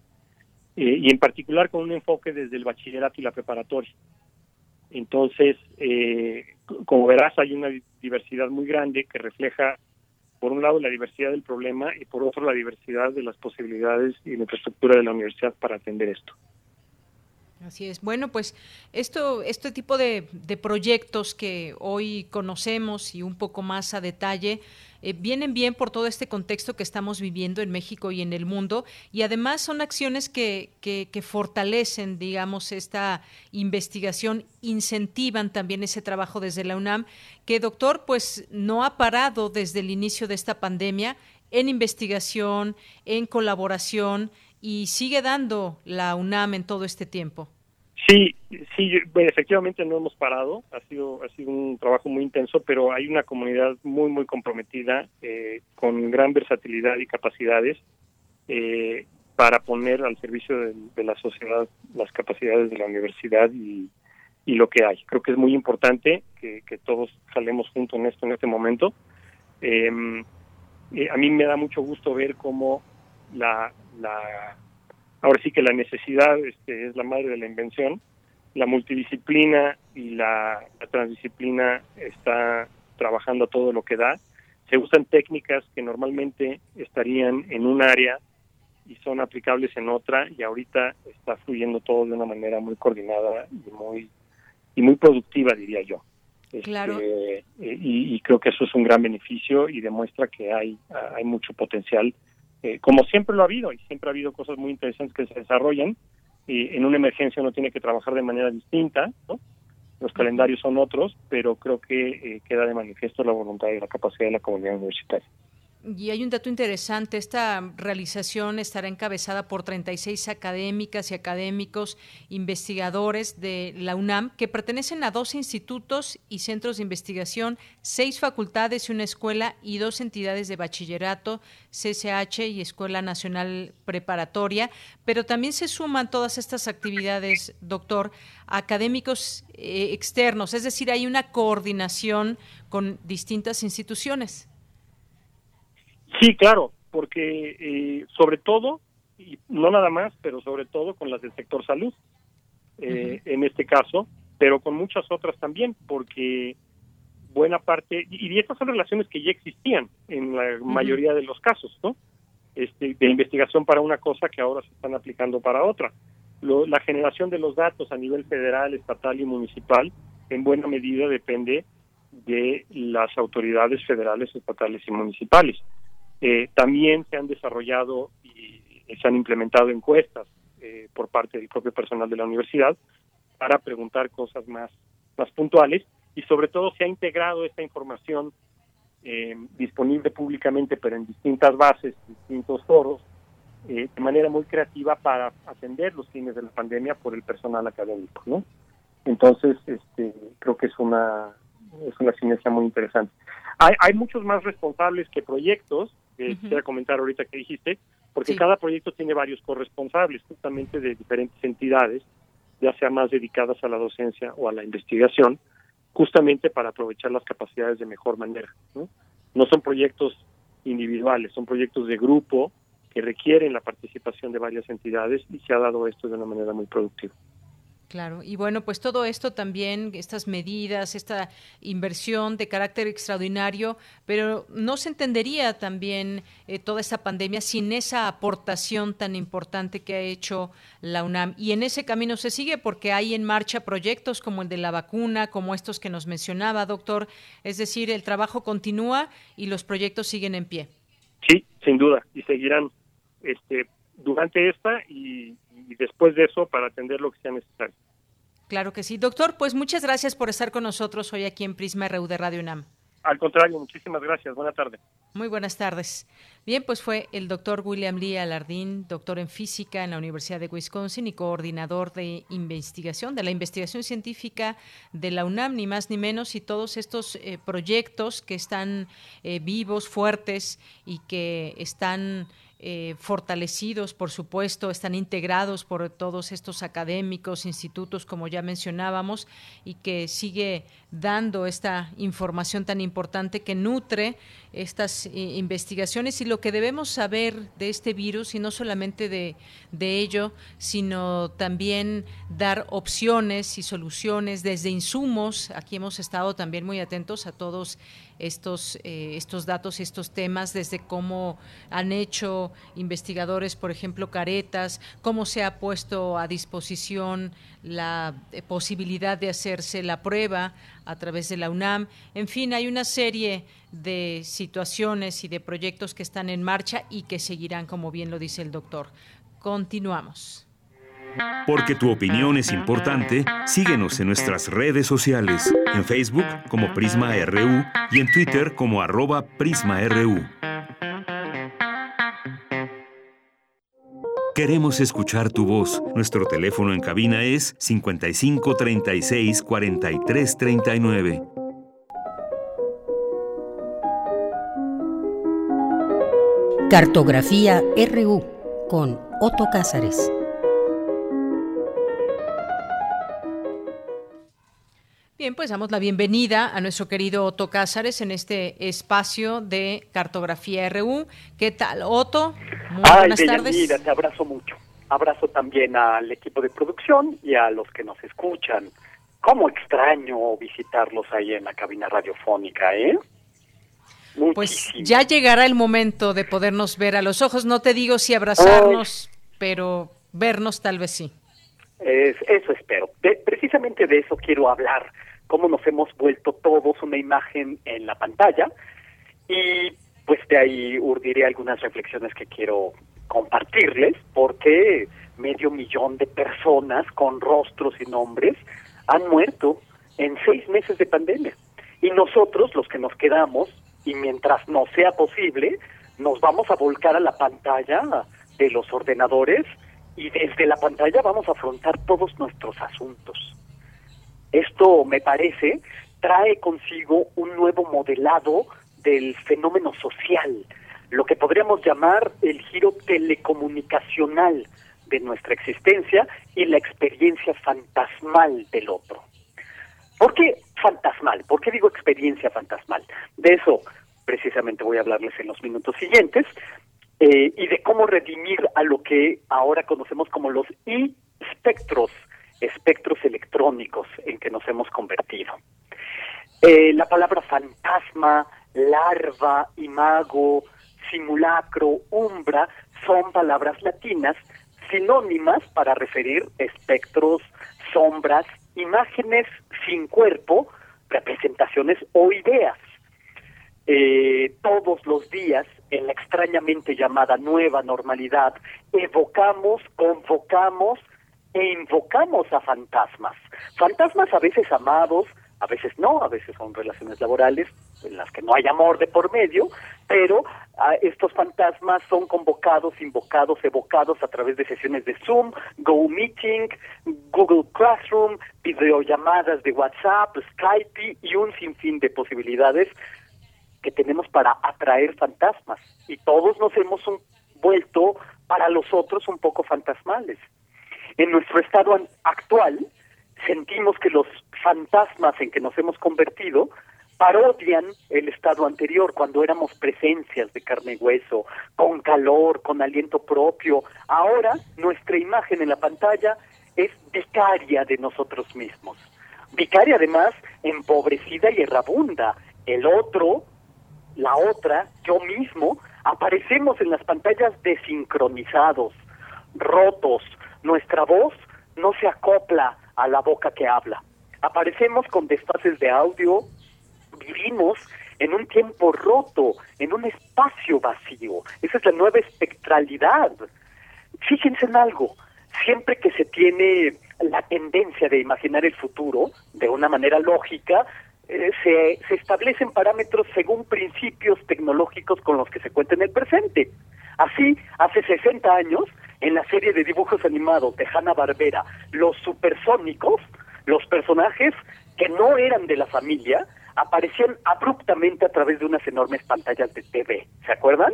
y en particular con un enfoque desde el bachillerato y la preparatoria. Entonces, como verás, hay una diversidad muy grande que refleja por un lado la diversidad del problema y por otro la diversidad de las posibilidades y la infraestructura de la universidad para atender esto. Así es. Bueno, pues esto, este tipo de, proyectos que hoy conocemos y un poco más a detalle eh, vienen bien por todo este contexto que estamos viviendo en México y en el mundo y además son acciones que, que, que fortalecen, digamos, esta investigación, incentivan también ese trabajo desde la UNAM, que doctor, pues no ha parado desde el inicio de esta pandemia en investigación, en colaboración y sigue dando la UNAM en todo este tiempo. Sí, sí, efectivamente no hemos parado, ha sido ha sido un trabajo muy intenso, pero hay una comunidad muy muy comprometida eh, con gran versatilidad y capacidades eh, para poner al servicio de, la sociedad las capacidades de la universidad y, y lo que hay. Creo que es muy importante que, todos salemos juntos en esto en este momento. Em, eh, a mí me da mucho gusto ver cómo la, la ahora sí que la necesidad este, es la madre de la invención, la multidisciplina y la, transdisciplina está trabajando todo lo que da. Se usan técnicas que normalmente estarían en un área y son aplicables en otra y ahorita está fluyendo todo de una manera muy coordinada y muy y muy productiva diría yo. Claro. Este, y, y, creo que eso es un gran beneficio y demuestra que hay hay mucho potencial eh, como siempre lo ha habido, y siempre ha habido cosas muy interesantes que se desarrollan, y en una emergencia uno tiene que trabajar de manera distinta, los calendarios son otros, pero creo que eh, queda de manifiesto la voluntad y la capacidad de la comunidad universitaria. Y hay un dato interesante, esta realización estará encabezada por 36 académicas y académicos investigadores de la UNAM que pertenecen a dos institutos y centros de investigación, seis facultades y una escuela y dos entidades de bachillerato, CCH y Escuela Nacional Preparatoria, pero también se suman todas estas actividades, doctor, académicos eh, externos, es decir, hay una coordinación con distintas instituciones. Sí, claro, porque eh, sobre todo, y no nada más, pero sobre todo con las del sector salud, eh, en este caso, pero con muchas otras también, porque buena parte, y, estas son relaciones que ya existían en la mayoría de los casos, ¿no? Este, de investigación para una cosa que ahora se están aplicando para otra. la generación de los datos a nivel federal, estatal y municipal, en buena medida depende de las autoridades federales, estatales y municipales. Eh, también se han desarrollado y, se han implementado encuestas eh, por parte del propio personal de la universidad para preguntar cosas más, más puntuales y sobre todo se ha integrado esta información eh, disponible públicamente pero en distintas bases, distintos foros, de manera muy creativa para atender los fines de la pandemia por el personal académico, ¿no? Entonces, este, creo que es una es una sinergia muy interesante. Hay, hay muchos más responsables que proyectos, que quisiera comentar ahorita que dijiste, porque cada proyecto tiene varios corresponsables, justamente de diferentes entidades, ya sea más dedicadas a la docencia o a la investigación, justamente para aprovechar las capacidades de mejor manera. ¿no? no son proyectos individuales, son proyectos de grupo que requieren la participación de varias entidades y se ha dado esto de una manera muy productiva. Claro, y bueno, pues todo esto también, estas medidas, esta inversión de carácter extraordinario, pero no se entendería también eh, toda esta pandemia sin esa aportación tan importante que ha hecho la UNAM. Y en ese camino se sigue porque hay en marcha proyectos como el de la vacuna, como estos que nos mencionaba, doctor. Es decir, el trabajo continúa y los proyectos siguen en pie. Sí, sin duda, y seguirán este, durante esta y y después de eso para atender lo que sea necesario. Claro que sí. Doctor, pues muchas gracias por estar con nosotros hoy aquí en Prisma RU de Radio UNAM. Al contrario, muchísimas gracias. Buenas tardes. Muy buenas tardes. Bien, pues fue el doctor William Lee Alardín, doctor en física en la Universidad de Wisconsin y coordinador de investigación, de la investigación científica de la UNAM, ni más ni menos, y todos estos eh, proyectos que están eh, vivos, fuertes y que están eh, fortalecidos, por supuesto, están integrados por todos estos académicos, institutos, como ya mencionábamos, y que sigue dando esta información tan importante que nutre estas eh, investigaciones y lo que debemos saber de este virus y no solamente de, de ello, sino también dar opciones y soluciones desde insumos. Aquí hemos estado también muy atentos a todos estos, eh, estos datos y estos temas, desde cómo han hecho investigadores, por ejemplo, caretas, cómo se ha puesto a disposición la eh, posibilidad de hacerse la prueba a través de la UNAM. En fin, hay una serie de situaciones y de proyectos que están en marcha y que seguirán, como bien lo dice el doctor. Continuamos. Porque tu opinión es importante, síguenos en nuestras redes sociales, en Facebook como Prisma RU y en Twitter como arroba PrismaRU. Queremos escuchar tu voz. Nuestro teléfono en cabina es 55 36 43 39. Cartografía RU con Otto Cázares. Bien, pues damos la bienvenida a nuestro querido Otto Cázares en este espacio de Cartografía RU. ¿Qué tal, Otto? Muy buenas tardes. Mira, te abrazo mucho. Abrazo también al equipo de producción y a los que nos escuchan. Cómo extraño visitarlos ahí en la cabina radiofónica, ¿eh? Pues ya llegará el momento de podernos ver a los ojos. No te digo si abrazarnos, pero vernos tal vez sí. eso espero. precisamente de eso quiero hablar. Cómo nos hemos vuelto todos una imagen en la pantalla. Y pues de ahí urdiré algunas reflexiones que quiero compartirles, porque medio millón de personas con rostros y nombres han muerto en seis meses de pandemia. Y nosotros, los que nos quedamos, y mientras no sea posible, nos vamos a volcar a la pantalla de los ordenadores y desde la pantalla vamos a afrontar todos nuestros asuntos. Esto, me parece, trae consigo un nuevo modelado del fenómeno social, lo que podríamos llamar el giro telecomunicacional de nuestra existencia y la experiencia fantasmal del otro. ¿Por qué fantasmal? ¿Por qué digo experiencia fantasmal? De eso precisamente voy a hablarles en los minutos siguientes eh, y de cómo redimir a lo que ahora conocemos como los espectros, espectros electrónicos en que nos hemos convertido. Eh, la palabra fantasma, larva, imago, simulacro, umbra son palabras latinas sinónimas para referir espectros, sombras, imágenes sin cuerpo, representaciones o ideas. Eh, todos los días, en la extrañamente llamada nueva normalidad, evocamos, convocamos e invocamos a fantasmas. Fantasmas a veces amados, a veces no, a veces son relaciones laborales en las que no hay amor de por medio, pero ah, estos fantasmas son convocados, invocados, evocados a través de sesiones de Zoom, Go Meeting, Google Classroom, videollamadas de WhatsApp, Skype y un sinfín de posibilidades que tenemos para atraer fantasmas. Y todos nos hemos vuelto para los otros un poco fantasmales. En nuestro estado actual, sentimos que los fantasmas en que nos hemos convertido parodian el estado anterior, cuando éramos presencias de carne y hueso, con calor, con aliento propio. Ahora nuestra imagen en la pantalla es vicaria de nosotros mismos. Vicaria además empobrecida y errabunda. El otro, la otra, yo mismo, aparecemos en las pantallas desincronizados, rotos. Nuestra voz no se acopla a la boca que habla. Aparecemos con desfases de audio, vivimos en un tiempo roto, en un espacio vacío. Esa es la nueva espectralidad. Fíjense en algo, siempre que se tiene la tendencia de imaginar el futuro de una manera lógica, eh, se, se establecen parámetros según principios tecnológicos con los que se cuenta en el presente. Así, hace 60 años, en la serie de dibujos animados de Hanna-Barbera, los supersónicos, los personajes que no eran de la familia, aparecían abruptamente a través de unas enormes pantallas de TV. ¿Se acuerdan?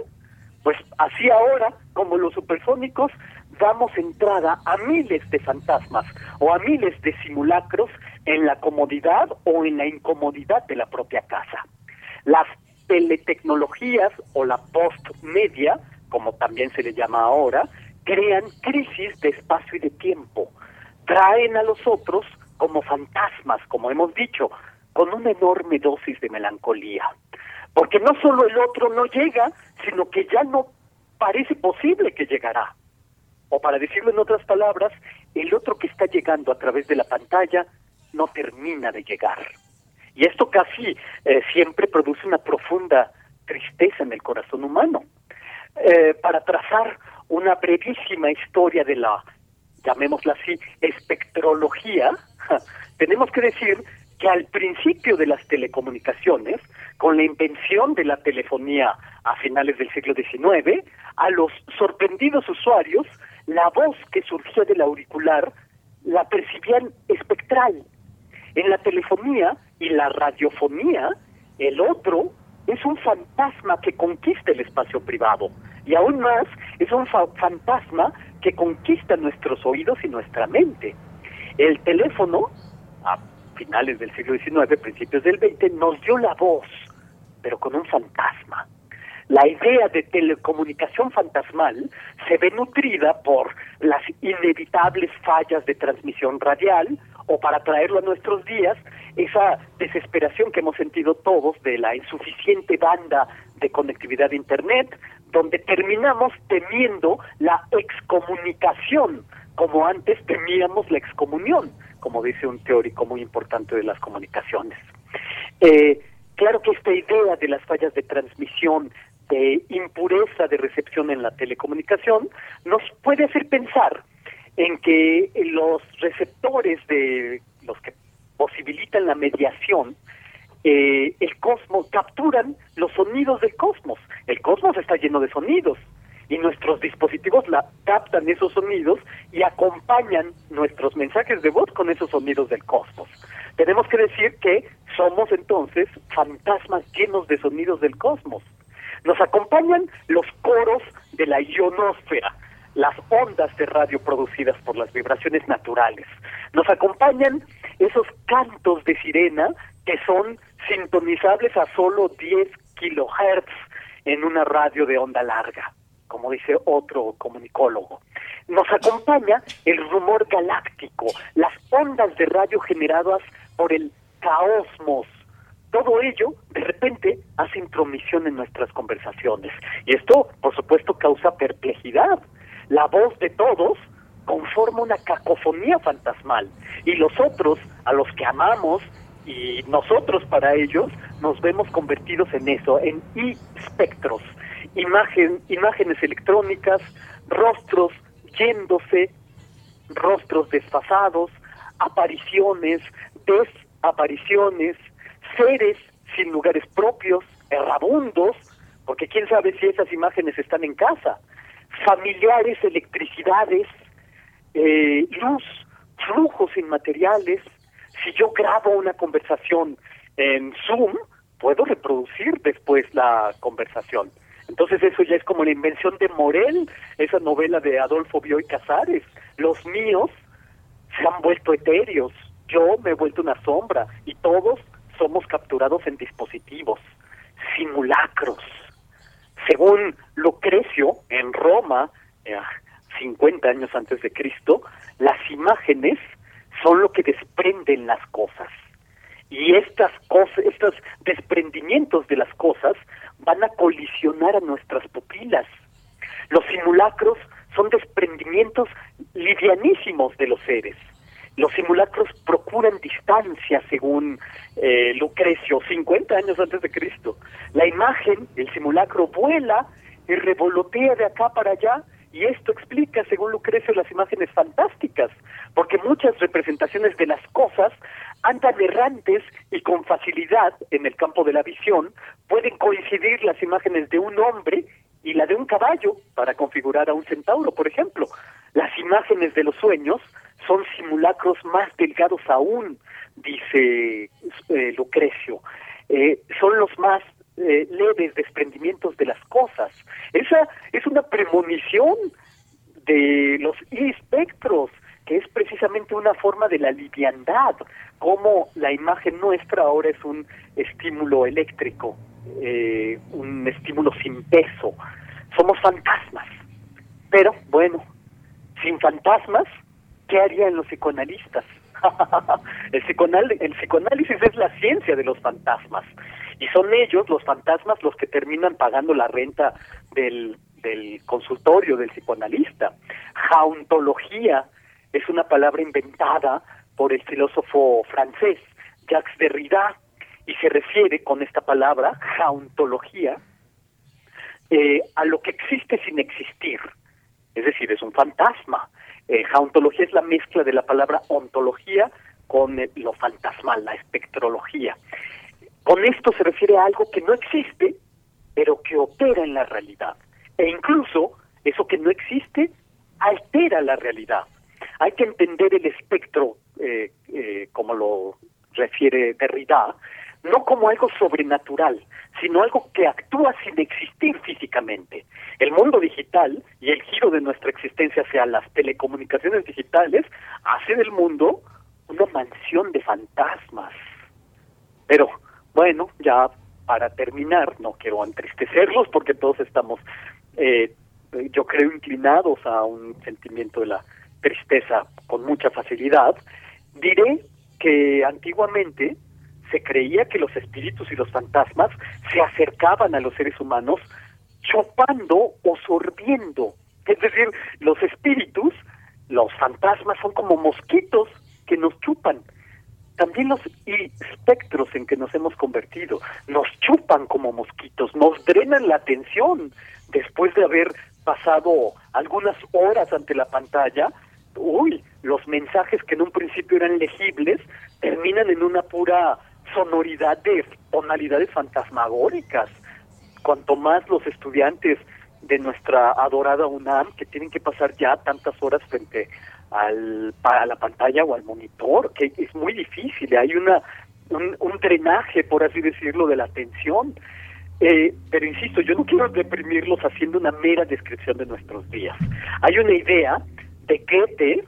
Pues así ahora, como los supersónicos, damos entrada a miles de fantasmas o a miles de simulacros en la comodidad o en la incomodidad de la propia casa. Las teletecnologías o la postmedia, como también se le llama ahora, crean crisis de espacio y de tiempo. Traen a los otros como fantasmas, como hemos dicho, con una enorme dosis de melancolía. Porque no solo el otro no llega, sino que ya no parece posible que llegará. O para decirlo en otras palabras, el otro que está llegando a través de la pantalla no termina de llegar. Y esto casi eh, siempre produce una profunda tristeza en el corazón humano. Eh, para trazar una brevísima historia de la, llamémosla así, espectrología, tenemos que decir que al principio de las telecomunicaciones, con la invención de la telefonía a finales del siglo XIX, a los sorprendidos usuarios, la voz que surgía del auricular la percibían espectral. En la telefonía y la radiofonía, el otro es un fantasma que conquista el espacio privado. Y aún más, es un fantasma que conquista nuestros oídos y nuestra mente. El teléfono, a finales del siglo XIX, principios del XX, nos dio la voz, pero con un fantasma. La idea de telecomunicación fantasmal se ve nutrida por las inevitables fallas de transmisión radial o para traerlo a nuestros días, esa desesperación que hemos sentido todos de la insuficiente banda de conectividad de Internet, donde terminamos temiendo la excomunicación, como antes temíamos la excomunión como dice un teórico muy importante de las comunicaciones. Eh, claro que esta idea de las fallas de transmisión, de impureza de recepción en la telecomunicación, nos puede hacer pensar en que los receptores de los que posibilitan la mediación, eh, el cosmos capturan los sonidos del cosmos. El cosmos está lleno de sonidos y nuestros dispositivos la captan esos sonidos y acompañan nuestros mensajes de voz con esos sonidos del cosmos. Tenemos que decir que somos entonces fantasmas llenos de sonidos del cosmos. Nos acompañan los coros de la ionosfera, las ondas de radio producidas por las vibraciones naturales. Nos acompañan esos cantos de sirena que son sintonizables a solo 10 kilohertz en una radio de onda larga como dice otro comunicólogo. Nos acompaña el rumor galáctico, las ondas de radio generadas por el caosmos. Todo ello, de repente, hace intromisión en nuestras conversaciones. Y esto, por supuesto, causa perplejidad. La voz de todos conforma una cacofonía fantasmal. Y los otros, a los que amamos, y nosotros para ellos, nos vemos convertidos en eso, en espectros imagen, imágenes electrónicas, rostros yéndose, rostros desfasados, apariciones, desapariciones, seres sin lugares propios, errabundos, porque quién sabe si esas imágenes están en casa, familiares, electricidades, eh, luz, flujos inmateriales. Si yo grabo una conversación en Zoom, puedo reproducir después la conversación. Entonces eso ya es como la invención de Morel, esa novela de Adolfo Bioy Casares. Los míos se han vuelto etéreos yo me he vuelto una sombra y todos somos capturados en dispositivos, simulacros. Según Lucrecio, en Roma, 50 eh, años antes de Cristo, las imágenes son lo que desprenden las cosas. Y estas cosas, estos desprendimientos de las cosas van a colisionar a nuestras pupilas. Los simulacros son desprendimientos livianísimos de los seres. Los simulacros procuran distancia, según eh, Lucrecio, 50 años antes de Cristo. La imagen, el simulacro, vuela y revolotea de acá para allá, y esto explica, según Lucrecio, las imágenes fantásticas, porque muchas representaciones de las cosas andan errantes y con facilidad en el campo de la visión pueden coincidir las imágenes de un hombre y la de un caballo para configurar a un centauro, por ejemplo. Las imágenes de los sueños son simulacros más delgados aún, dice eh, Lucrecio. Eh, son los más eh, leves desprendimientos de las cosas. Esa es una premonición de los espectros, que es precisamente una forma de la liviandad, como la imagen nuestra ahora es un estímulo eléctrico, un estímulo sin peso. Somos fantasmas. Pero bueno, sin fantasmas ¿qué harían los psicoanalistas? el, psicoanálisis es la ciencia de los fantasmas y son ellos, los fantasmas, los que terminan pagando la renta del, del consultorio del psicoanalista. Jauntología es una palabra inventada por el filósofo francés Jacques Derrida y se refiere con esta palabra, jauntología, eh, a lo que existe sin existir. Es decir, es un fantasma. Eh, jauntología es la mezcla de la palabra ontología con eh, lo fantasmal, la espectrología. Con esto se refiere a algo que no existe, pero que opera en la realidad. E incluso eso que no existe altera la realidad. Hay que entender el espectro, eh, como lo refiere Derrida, no como algo sobrenatural, sino algo que actúa sin existir físicamente. El mundo digital y el giro de nuestra existencia hacia las telecomunicaciones digitales hace del mundo una mansión de fantasmas. Pero bueno, ya para terminar, no quiero entristecerlos porque todos estamos, eh, yo creo, inclinados a un sentimiento de la tristeza con mucha facilidad. Diré que antiguamente se creía que los espíritus y los fantasmas se acercaban a los seres humanos chupando o sorbiendo. Es decir, los espíritus, los fantasmas son como mosquitos que nos chupan. También los espectros en que nos hemos convertido nos chupan como mosquitos, nos drenan la atención después de haber pasado algunas horas ante la pantalla. Uy, los mensajes que en un principio eran legibles terminan en una pura sonoridad de tonalidades fantasmagóricas. Cuanto más los estudiantes de nuestra adorada UNAM, que tienen que pasar ya tantas horas frente al, a la pantalla o al monitor, que es muy difícil, hay una un, drenaje, por así decirlo, de la atención. Eh, pero insisto, yo no quiero deprimirlos haciendo una mera descripción de nuestros días. Hay una idea de Goethe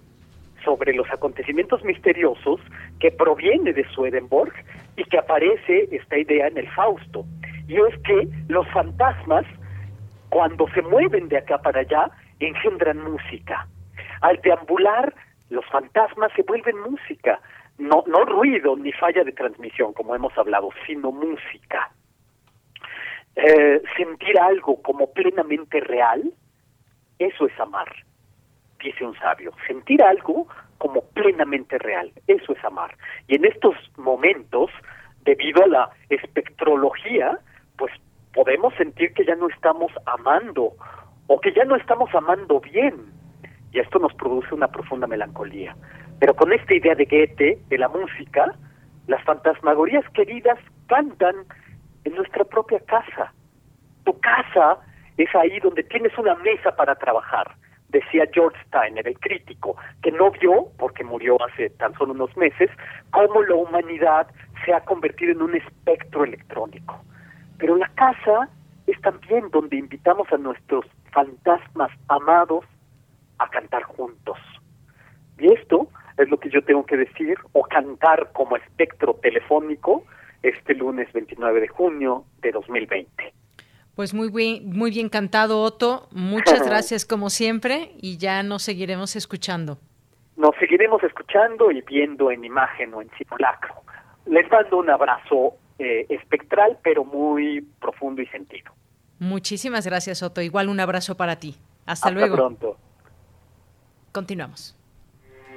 sobre los acontecimientos misteriosos que proviene de Swedenborg y que aparece esta idea en el Fausto. Y es que los fantasmas, cuando se mueven de acá para allá, engendran música. Al deambular, los fantasmas se vuelven música. No, no ruido ni falla de transmisión, como hemos hablado, sino música. Eh, sentir algo como plenamente real, eso es amar, dice un sabio. Sentir algo como plenamente real. Eso es amar. Y en estos momentos, debido a la espectrología, pues podemos sentir que ya no estamos amando o que ya no estamos amando bien. Y esto nos produce una profunda melancolía. Pero con esta idea de Goethe, de la música, las fantasmagorías queridas cantan en nuestra propia casa. Tu casa es ahí donde tienes una mesa para trabajar decía George Steiner, el crítico, que no vio, porque murió hace tan solo unos meses, cómo la humanidad se ha convertido en un espectro electrónico. Pero la casa es también donde invitamos a nuestros fantasmas amados a cantar juntos. Y esto es lo que yo tengo que decir, o cantar como espectro telefónico este lunes 29 de junio de 2020. Pues muy bien, muy bien cantado, Otto. Muchas gracias como siempre y ya nos seguiremos escuchando. Nos seguiremos escuchando y viendo en imagen o en simulacro. Les mando un abrazo eh, espectral, pero muy profundo y sentido. Muchísimas gracias, Otto. Igual un abrazo para ti. Hasta, Hasta luego. pronto. Continuamos.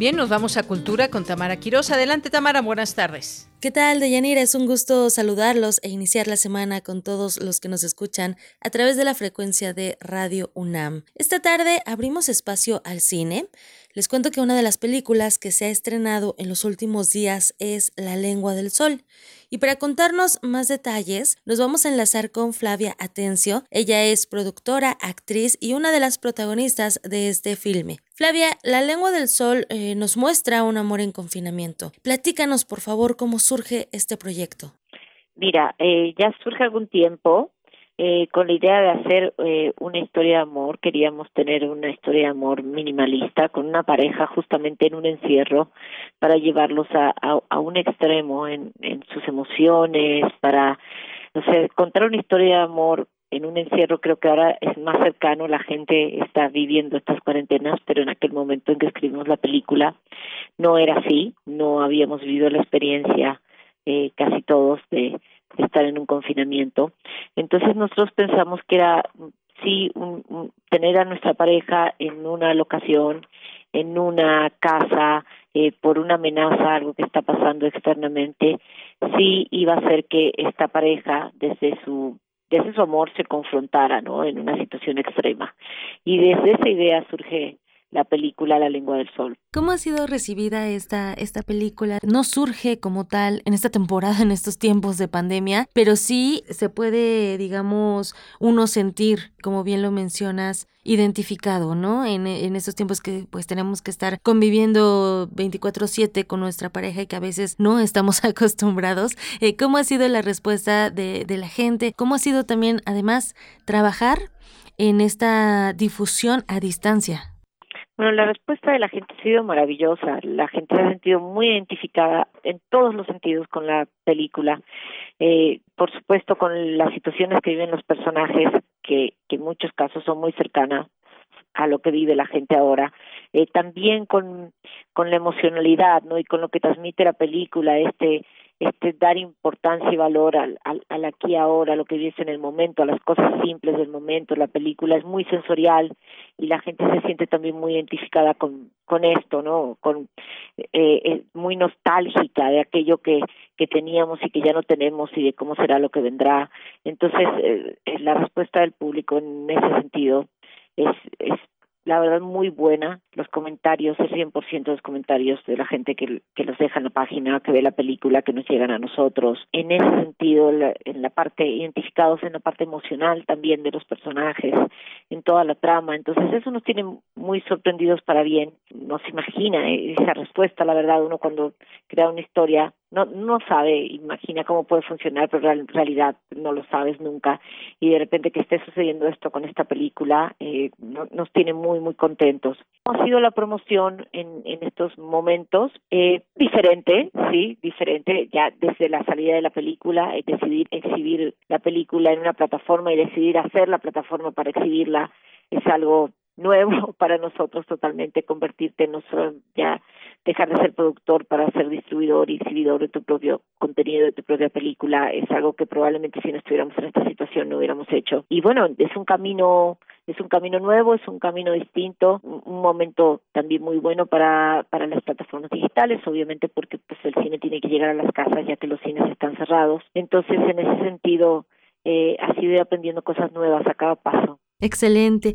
Bien, nos vamos a Cultura con Tamara Quiroz. Adelante, Tamara, buenas tardes. ¿Qué tal, Deyanira? Es un gusto saludarlos e iniciar la semana con todos los que nos escuchan a través de la frecuencia de Radio UNAM. Esta tarde abrimos espacio al cine. Les cuento que una de las películas que se ha estrenado en los últimos días es La lengua del sol. Y para contarnos más detalles, nos vamos a enlazar con Flavia Atencio. Ella es productora, actriz y una de las protagonistas de este filme. Flavia, La lengua del sol eh, nos muestra un amor en confinamiento. Platícanos, por favor, cómo surge este proyecto. Mira, eh, ya surge algún tiempo eh, con la idea de hacer eh, una historia de amor. Queríamos tener una historia de amor minimalista con una pareja justamente en un encierro para llevarlos a, un extremo en, en sus emociones, para, no sé, contar una historia de amor en un encierro creo que ahora es más cercano, la gente está viviendo estas cuarentenas, pero en aquel momento en que escribimos la película no era así, no habíamos vivido la experiencia eh, casi todos de estar en un confinamiento. Entonces nosotros pensamos que era sí un, tener a nuestra pareja en una locación, en una casa, eh, por una amenaza, algo que está pasando externamente, sí iba a hacer que esta pareja desde su desde su amor se confrontara, ¿no? En una situación extrema. Y desde esa idea surge la película La lengua del sol. ¿Cómo ha sido recibida esta, esta película? No surge como tal en esta temporada, en estos tiempos de pandemia, pero sí se puede, digamos, uno sentir, como bien lo mencionas, identificado, ¿no? En, en estos tiempos que pues tenemos que estar conviviendo 24/7 con nuestra pareja y que a veces no estamos acostumbrados. Eh, ¿Cómo ha sido la respuesta de, de la gente? ¿Cómo ha sido también, además, trabajar en esta difusión a distancia? Bueno, la respuesta de la gente ha sido maravillosa. La gente se ha sentido muy identificada en todos los sentidos con la película. Eh, por supuesto, con las situaciones que viven los personajes, que, que en muchos casos son muy cercanas a lo que vive la gente ahora. Eh, también con, con la emocionalidad, ¿no? Y con lo que transmite la película, este este dar importancia y valor al, al, al aquí ahora, a lo que vives en el momento, a las cosas simples del momento. La película es muy sensorial y la gente se siente también muy identificada con, con esto, ¿no? Con eh, muy nostálgica de aquello que, que teníamos y que ya no tenemos y de cómo será lo que vendrá. Entonces, eh, la respuesta del público en ese sentido es, es la verdad muy buena. Los comentarios, el 100% de los comentarios de la gente que, que los deja en la página, que ve la película, que nos llegan a nosotros. En ese sentido, la, en la parte, identificados en la parte emocional también de los personajes, en toda la trama. Entonces eso nos tiene muy sorprendidos para bien. No se imagina esa respuesta, la verdad, uno cuando crea una historia no no sabe, imagina cómo puede funcionar, pero en realidad no lo sabes nunca. Y de repente que esté sucediendo esto con esta película eh, no, nos tiene muy, muy contentos. Ha sido la promoción en, en estos momentos eh, diferente, sí, diferente, ya desde la salida de la película, eh, decidir exhibir la película en una plataforma y decidir hacer la plataforma para exhibirla es algo nuevo para nosotros totalmente convertirte en nosotros ya dejar de ser productor para ser distribuidor y exhibidor de tu propio contenido de tu propia película es algo que probablemente si no estuviéramos en esta situación no hubiéramos hecho. Y bueno es un camino es un camino nuevo es un camino distinto un momento también muy bueno para para las plataformas digitales obviamente porque pues el cine tiene que llegar a las casas ya que los cines están cerrados. Entonces en ese sentido eh, ha sido aprendiendo cosas nuevas a cada paso Excelente.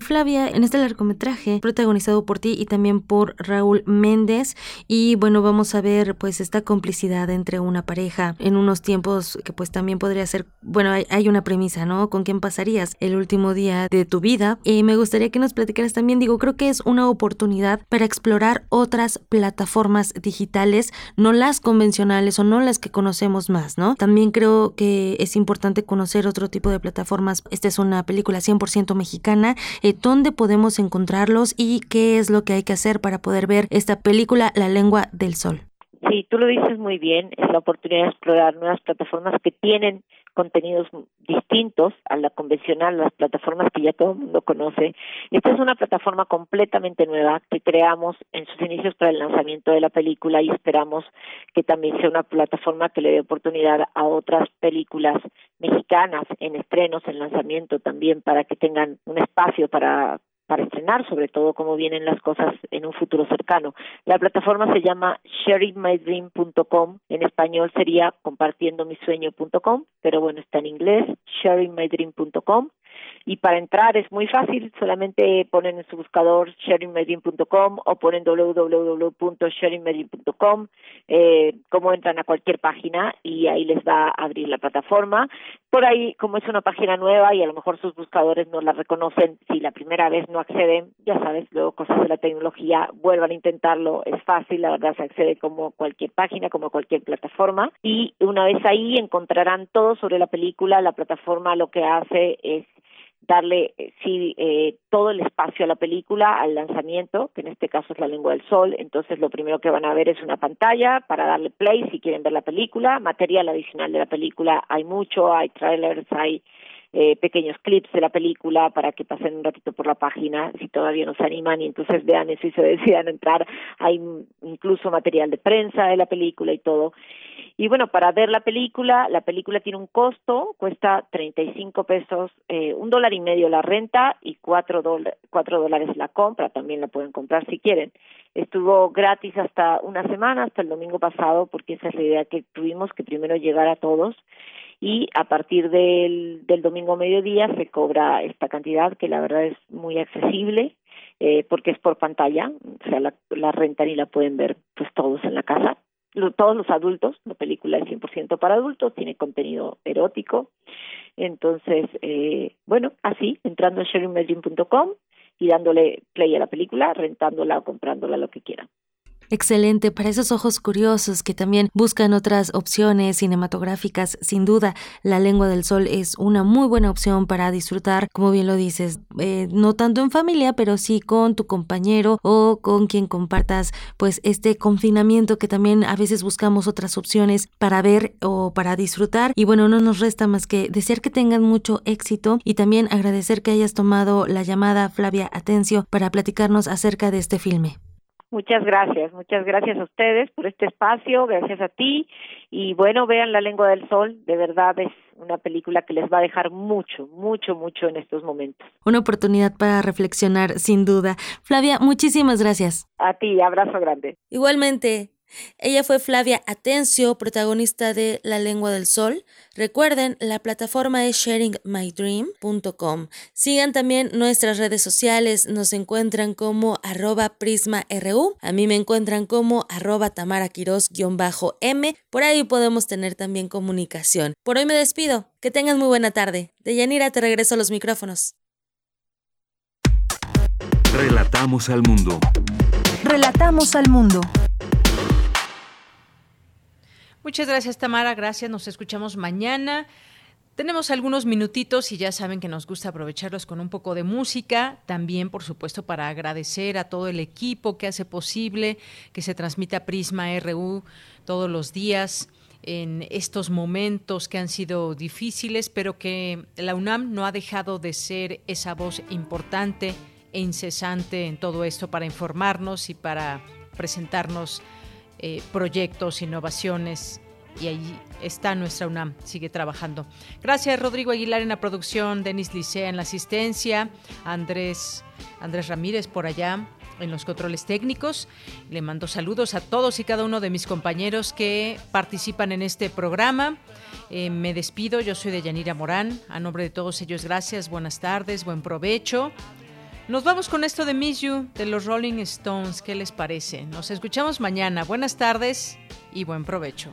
Flavia, en este largometraje, protagonizado por ti y también por Raúl Méndez, y bueno, vamos a ver pues esta complicidad entre una pareja en unos tiempos que pues también podría ser, bueno, hay, una premisa, ¿no? ¿Con quién pasarías el último día de tu vida? Y me gustaría que nos platicaras también, digo, creo que es una oportunidad para explorar otras plataformas digitales, no las convencionales o no las que conocemos más, ¿no? También creo que es importante conocer otro tipo de plataformas. Esta es una película 100% mexicana, eh, dónde podemos encontrarlos y qué es lo que hay que hacer para poder ver esta película La lengua del sol. Sí, tú lo dices muy bien, es la oportunidad de explorar nuevas plataformas que tienen contenidos distintos a la convencional, las plataformas que ya todo el mundo conoce. Esta es una plataforma completamente nueva que creamos en sus inicios para el lanzamiento de la película y esperamos que también sea una plataforma que le dé oportunidad a otras películas mexicanas en estrenos, en lanzamiento también, para que tengan un espacio para para estrenar, sobre todo cómo vienen las cosas en un futuro cercano. La plataforma se llama sharingmydream.com, en español sería compartiendomisueño.com, pero bueno, está en inglés, sharingmydream.com y para entrar es muy fácil, solamente ponen en su buscador sharingmedin.com o ponen www.sharingmedin.com, eh, como entran a cualquier página y ahí les va a abrir la plataforma. Por ahí, como es una página nueva y a lo mejor sus buscadores no la reconocen, si la primera vez no acceden, ya sabes, luego cosas de la tecnología, vuelvan a intentarlo, es fácil, la verdad se accede como cualquier página, como cualquier plataforma y una vez ahí encontrarán todo sobre la película, la plataforma lo que hace es darle eh, sí eh, todo el espacio a la película al lanzamiento que en este caso es la lengua del sol. Entonces lo primero que van a ver es una pantalla para darle play si quieren ver la película. Material adicional de la película hay mucho hay trailers hay eh, pequeños clips de la película para que pasen un ratito por la página si todavía no se animan y entonces vean eso y se decidan entrar. Hay incluso material de prensa de la película y todo. Y bueno, para ver la película, la película tiene un costo, cuesta 35 pesos, eh, un dólar y medio la renta y cuatro, cuatro dólares la compra, también la pueden comprar si quieren. Estuvo gratis hasta una semana, hasta el domingo pasado, porque esa es la idea que tuvimos, que primero llegar a todos y a partir del, del domingo mediodía se cobra esta cantidad que la verdad es muy accesible eh, porque es por pantalla, o sea, la, la rentan y la pueden ver pues todos en la casa todos los adultos, la película es 100% para adultos, tiene contenido erótico. Entonces, eh, bueno, así, entrando a sharingmagine.com y dándole play a la película, rentándola o comprándola, lo que quieran. Excelente, para esos ojos curiosos que también buscan otras opciones cinematográficas, sin duda, La lengua del sol es una muy buena opción para disfrutar, como bien lo dices, eh, no tanto en familia, pero sí con tu compañero o con quien compartas pues este confinamiento que también a veces buscamos otras opciones para ver o para disfrutar. Y bueno, no nos resta más que desear que tengan mucho éxito y también agradecer que hayas tomado la llamada Flavia Atencio para platicarnos acerca de este filme. Muchas gracias, muchas gracias a ustedes por este espacio, gracias a ti y bueno, vean La lengua del sol, de verdad es una película que les va a dejar mucho, mucho, mucho en estos momentos. Una oportunidad para reflexionar, sin duda. Flavia, muchísimas gracias. A ti, abrazo grande. Igualmente. Ella fue Flavia Atencio, protagonista de La Lengua del Sol. Recuerden, la plataforma es sharingmydream.com. Sigan también nuestras redes sociales, nos encuentran como arroba prisma.ru. A mí me encuentran como arroba tamaraquiros-m. Por ahí podemos tener también comunicación. Por hoy me despido. Que tengan muy buena tarde. De Yanira te regreso a los micrófonos. Relatamos al mundo. Relatamos al mundo. Muchas gracias, Tamara. Gracias. Nos escuchamos mañana. Tenemos algunos minutitos y ya saben que nos gusta aprovecharlos con un poco de música. También, por supuesto, para agradecer a todo el equipo que hace posible que se transmita Prisma RU todos los días en estos momentos que han sido difíciles, pero que la UNAM no ha dejado de ser esa voz importante e incesante en todo esto para informarnos y para presentarnos eh, proyectos, innovaciones y ahí está nuestra UNAM, sigue trabajando. Gracias Rodrigo Aguilar en la producción, Denis Licea en la asistencia, Andrés, Andrés Ramírez por allá, en los controles técnicos. Le mando saludos a todos y cada uno de mis compañeros que participan en este programa. Eh, me despido, yo soy de Yanira Morán. A nombre de todos ellos, gracias, buenas tardes, buen provecho. Nos vamos con esto de Miss You de los Rolling Stones. ¿Qué les parece? Nos escuchamos mañana. Buenas tardes y buen provecho.